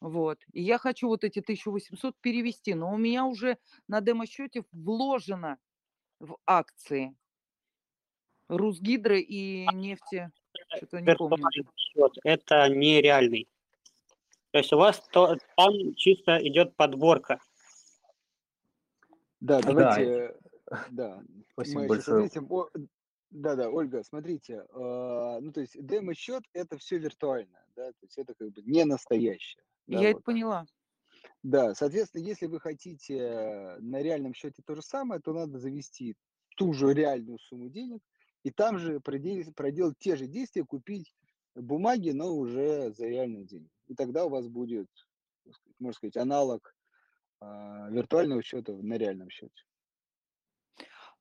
Вот. И я хочу вот эти 1800 перевести, но у меня уже на демо-счете вложено в акции Русгидро и нефти. Что-то не помню. это нереальный. То есть у вас то, там чисто идет подборка. Да, Да, давайте, да, спасибо мы сейчас большое. ответим. О, да, да, Ольга, смотрите, а, ну, то есть демо-счет – это все виртуально, да, то есть это как бы не настоящее, да, Я это вот. поняла. Да, соответственно, если вы хотите на реальном счете то же самое, то надо завести ту же реальную сумму денег и там же проделать, проделать те же действия, купить бумаги, но уже за реальные деньги. И тогда у вас будет, можно сказать, аналог а, виртуального счета на реальном счете.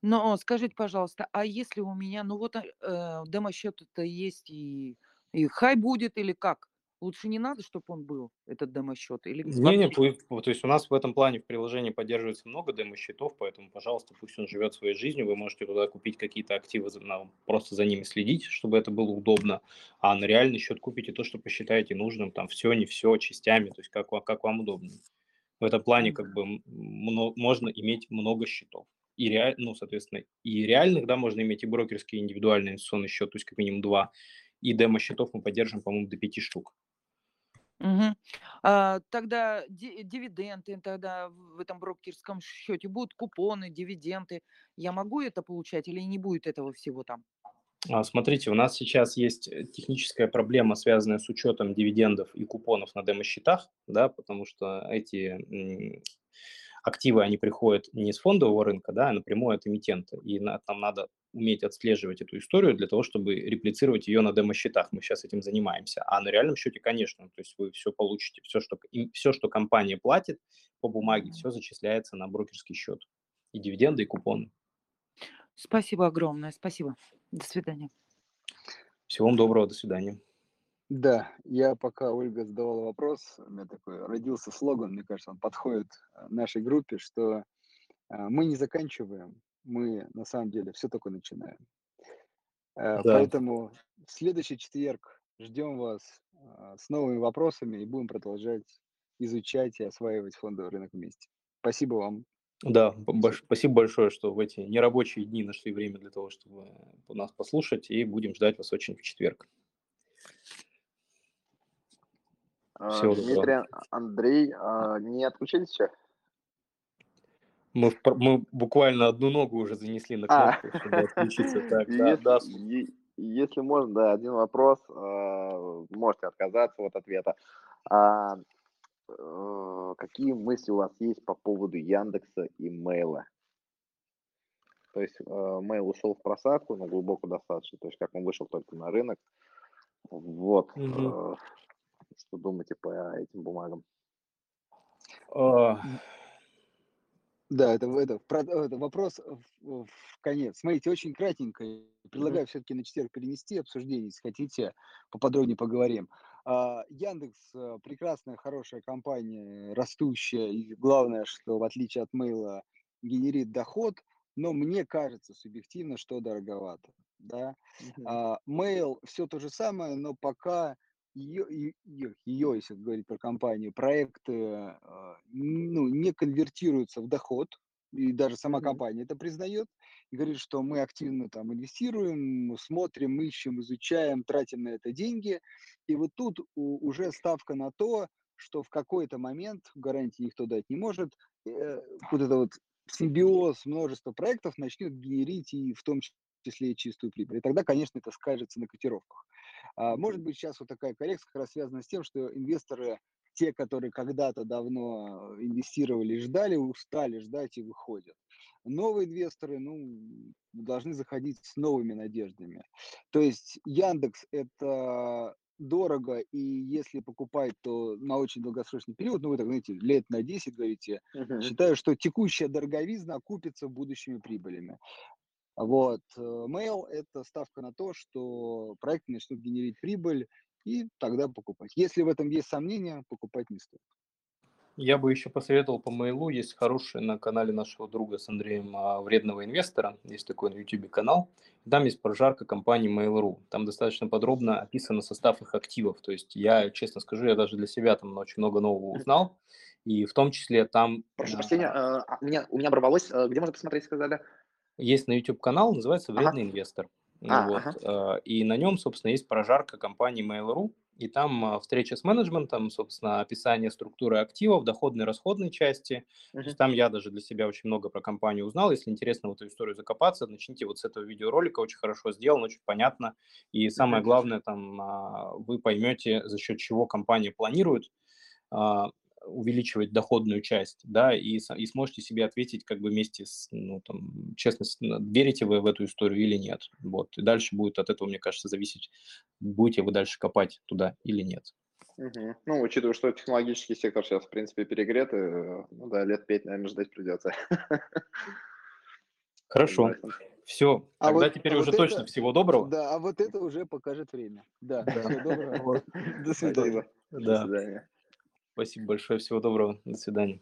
Но скажите, пожалуйста, а если у меня, ну вот э, демо-счет-то есть и, и хай будет или как? Лучше не надо, чтобы он был, этот демо-счет? Или Не, не, то есть у нас в этом плане в приложении поддерживается много демо-счетов, поэтому, пожалуйста, пусть он живет своей жизнью, вы можете туда купить какие-то активы, просто за ними следить, чтобы это было удобно, а на реальный счет купите то, что посчитаете нужным, там все, не все, частями, то есть как, как вам удобно. В этом плане как бы можно иметь много счетов. И реаль, ну, соответственно, и реальных, да, можно иметь и брокерский, и индивидуальный инвестиционный счет, то есть как минимум два, и демо-счетов мы поддерживаем, по-моему, до пяти штук. Мгм. А, тогда ди- дивиденды, тогда в этом брокерском счете будут купоны, дивиденды. Я могу это получать или не будет этого всего там? А, Смотрите, у нас сейчас есть э, техническая проблема, связанная с учетом дивидендов и купонов на демо-счетах, да, потому что эти активы, они приходят не с фондового рынка, да, а напрямую от эмитента, и на- нам надо уметь отслеживать эту историю для того, чтобы реплицировать ее на демо-счетах. Мы сейчас этим занимаемся. А на реальном счете, конечно, то есть вы все получите, все, что, все, что компания платит по бумаге, все зачисляется на брокерский счет. И дивиденды, и купоны. Спасибо огромное, спасибо. До свидания. Всего вам доброго, до свидания. Да, я пока Ольга задавала вопрос, у меня такой родился слоган, мне кажется, он подходит э, нашей группе, что а, мы не заканчиваем, мы на самом деле все только начинаем. Э, Да. Поэтому в следующий четверг ждем вас с новыми вопросами и будем продолжать изучать и осваивать фондовый рынок вместе. Спасибо вам. Да, больш- спасибо большое, что в эти нерабочие дни нашли время для того, чтобы нас послушать, и будем ждать вас очень в четверг. А, доброго. Дмитрий, А- Андрей, а, не отключились еще? Мы, в мы буквально одну ногу уже занесли на А, кнопку, чтобы отключиться. Так, да, да, если, если можно, да, один вопрос, а, можете отказаться от ответа. А, э, Какие мысли у вас есть по поводу Яндекса и Мейла? То есть Mail ушел в просадку на глубоко достаточно, то есть как он вышел только на рынок. Вот. Мгм. Что думаете по этим бумагам? А, Да, это, это, это вопрос в, в конец. Смотрите, очень кратенько. Предлагаю все-таки на четверг перенести обсуждение, если хотите, поподробнее поговорим. А, Яндекс э, прекрасная, хорошая компания, растущая, и главное, что в отличие от Мейла генерит доход, но мне кажется субъективно, что дороговато. Да? Мгм. А, Mail все то же самое, но пока ее, ее, если говорить про компанию, проекты а, ну, не конвертируются в доход, и даже сама компания это признает, и говорит, что мы активно там инвестируем, смотрим, ищем, изучаем, тратим на это деньги, и вот тут уже ставка на то, что в какой-то момент, гарантии никто дать не может, э, вот это вот симбиоз множества проектов начнет генерить и в том числе и чистую прибыль. И тогда, конечно, это скажется на котировках. А, Может быть, сейчас вот такая коррекция как раз связана с тем, что инвесторы, те, которые когда-то давно инвестировали и ждали, устали ждать и выходят. Новые инвесторы, ну, должны заходить с новыми надеждами. То есть Яндекс это дорого, и если покупать, то на очень долгосрочный период, ну, вы так, знаете, лет на 10 говорите, Мгм. считаю, что текущая дороговизна окупится будущими прибылями. Вот. э, Mail– это ставка на то, что проекты начнут генерить прибыль, и тогда покупать. Если в этом есть сомнения, покупать не стоит. Я бы еще посоветовал по мейлу, есть хороший на канале нашего друга с Андреем а, Вредного инвестора, есть такой на YouTube канал, там есть прожарка компании Mail.ru, там достаточно подробно описан состав их активов, то есть я, честно скажу, я даже для себя там очень много нового узнал, и в том числе там Прошу прощения, э, а, у меня, у меня оборвалось. Э, Где можно посмотреть, сказали? Есть на YouTube канал, называется Ага. Вредный инвестор. Ну А, вот, ага. э, и на нем, собственно, есть прожарка компании Mail.ru, и там а, встреча с менеджментом, собственно, описание структуры активов, доходной расходной части. То Мгм. есть там я даже для себя очень много про компанию узнал. Если интересно в эту историю закопаться, начните вот с этого видеоролика. Очень хорошо сделано, очень понятно. И самое главное, там а, вы поймете, за счет чего компания планирует а, увеличивать доходную часть, да, и, и сможете себе ответить как бы вместе с, ну, там, честно, верите вы в эту историю или нет. Вот. И дальше будет от этого, мне кажется, зависеть, будете вы дальше копать туда или нет. Мгм. Ну, учитывая, что технологический сектор сейчас, в принципе, перегрет, э, ну да, лет пять, наверное, ждать придется. Хорошо. Все. А Тогда вот, теперь а уже вот точно это, всего доброго. да, а вот это уже покажет время. Да, Да. всего доброго. До свидания. До Да. свидания. Спасибо большое. Всего доброго. До свидания.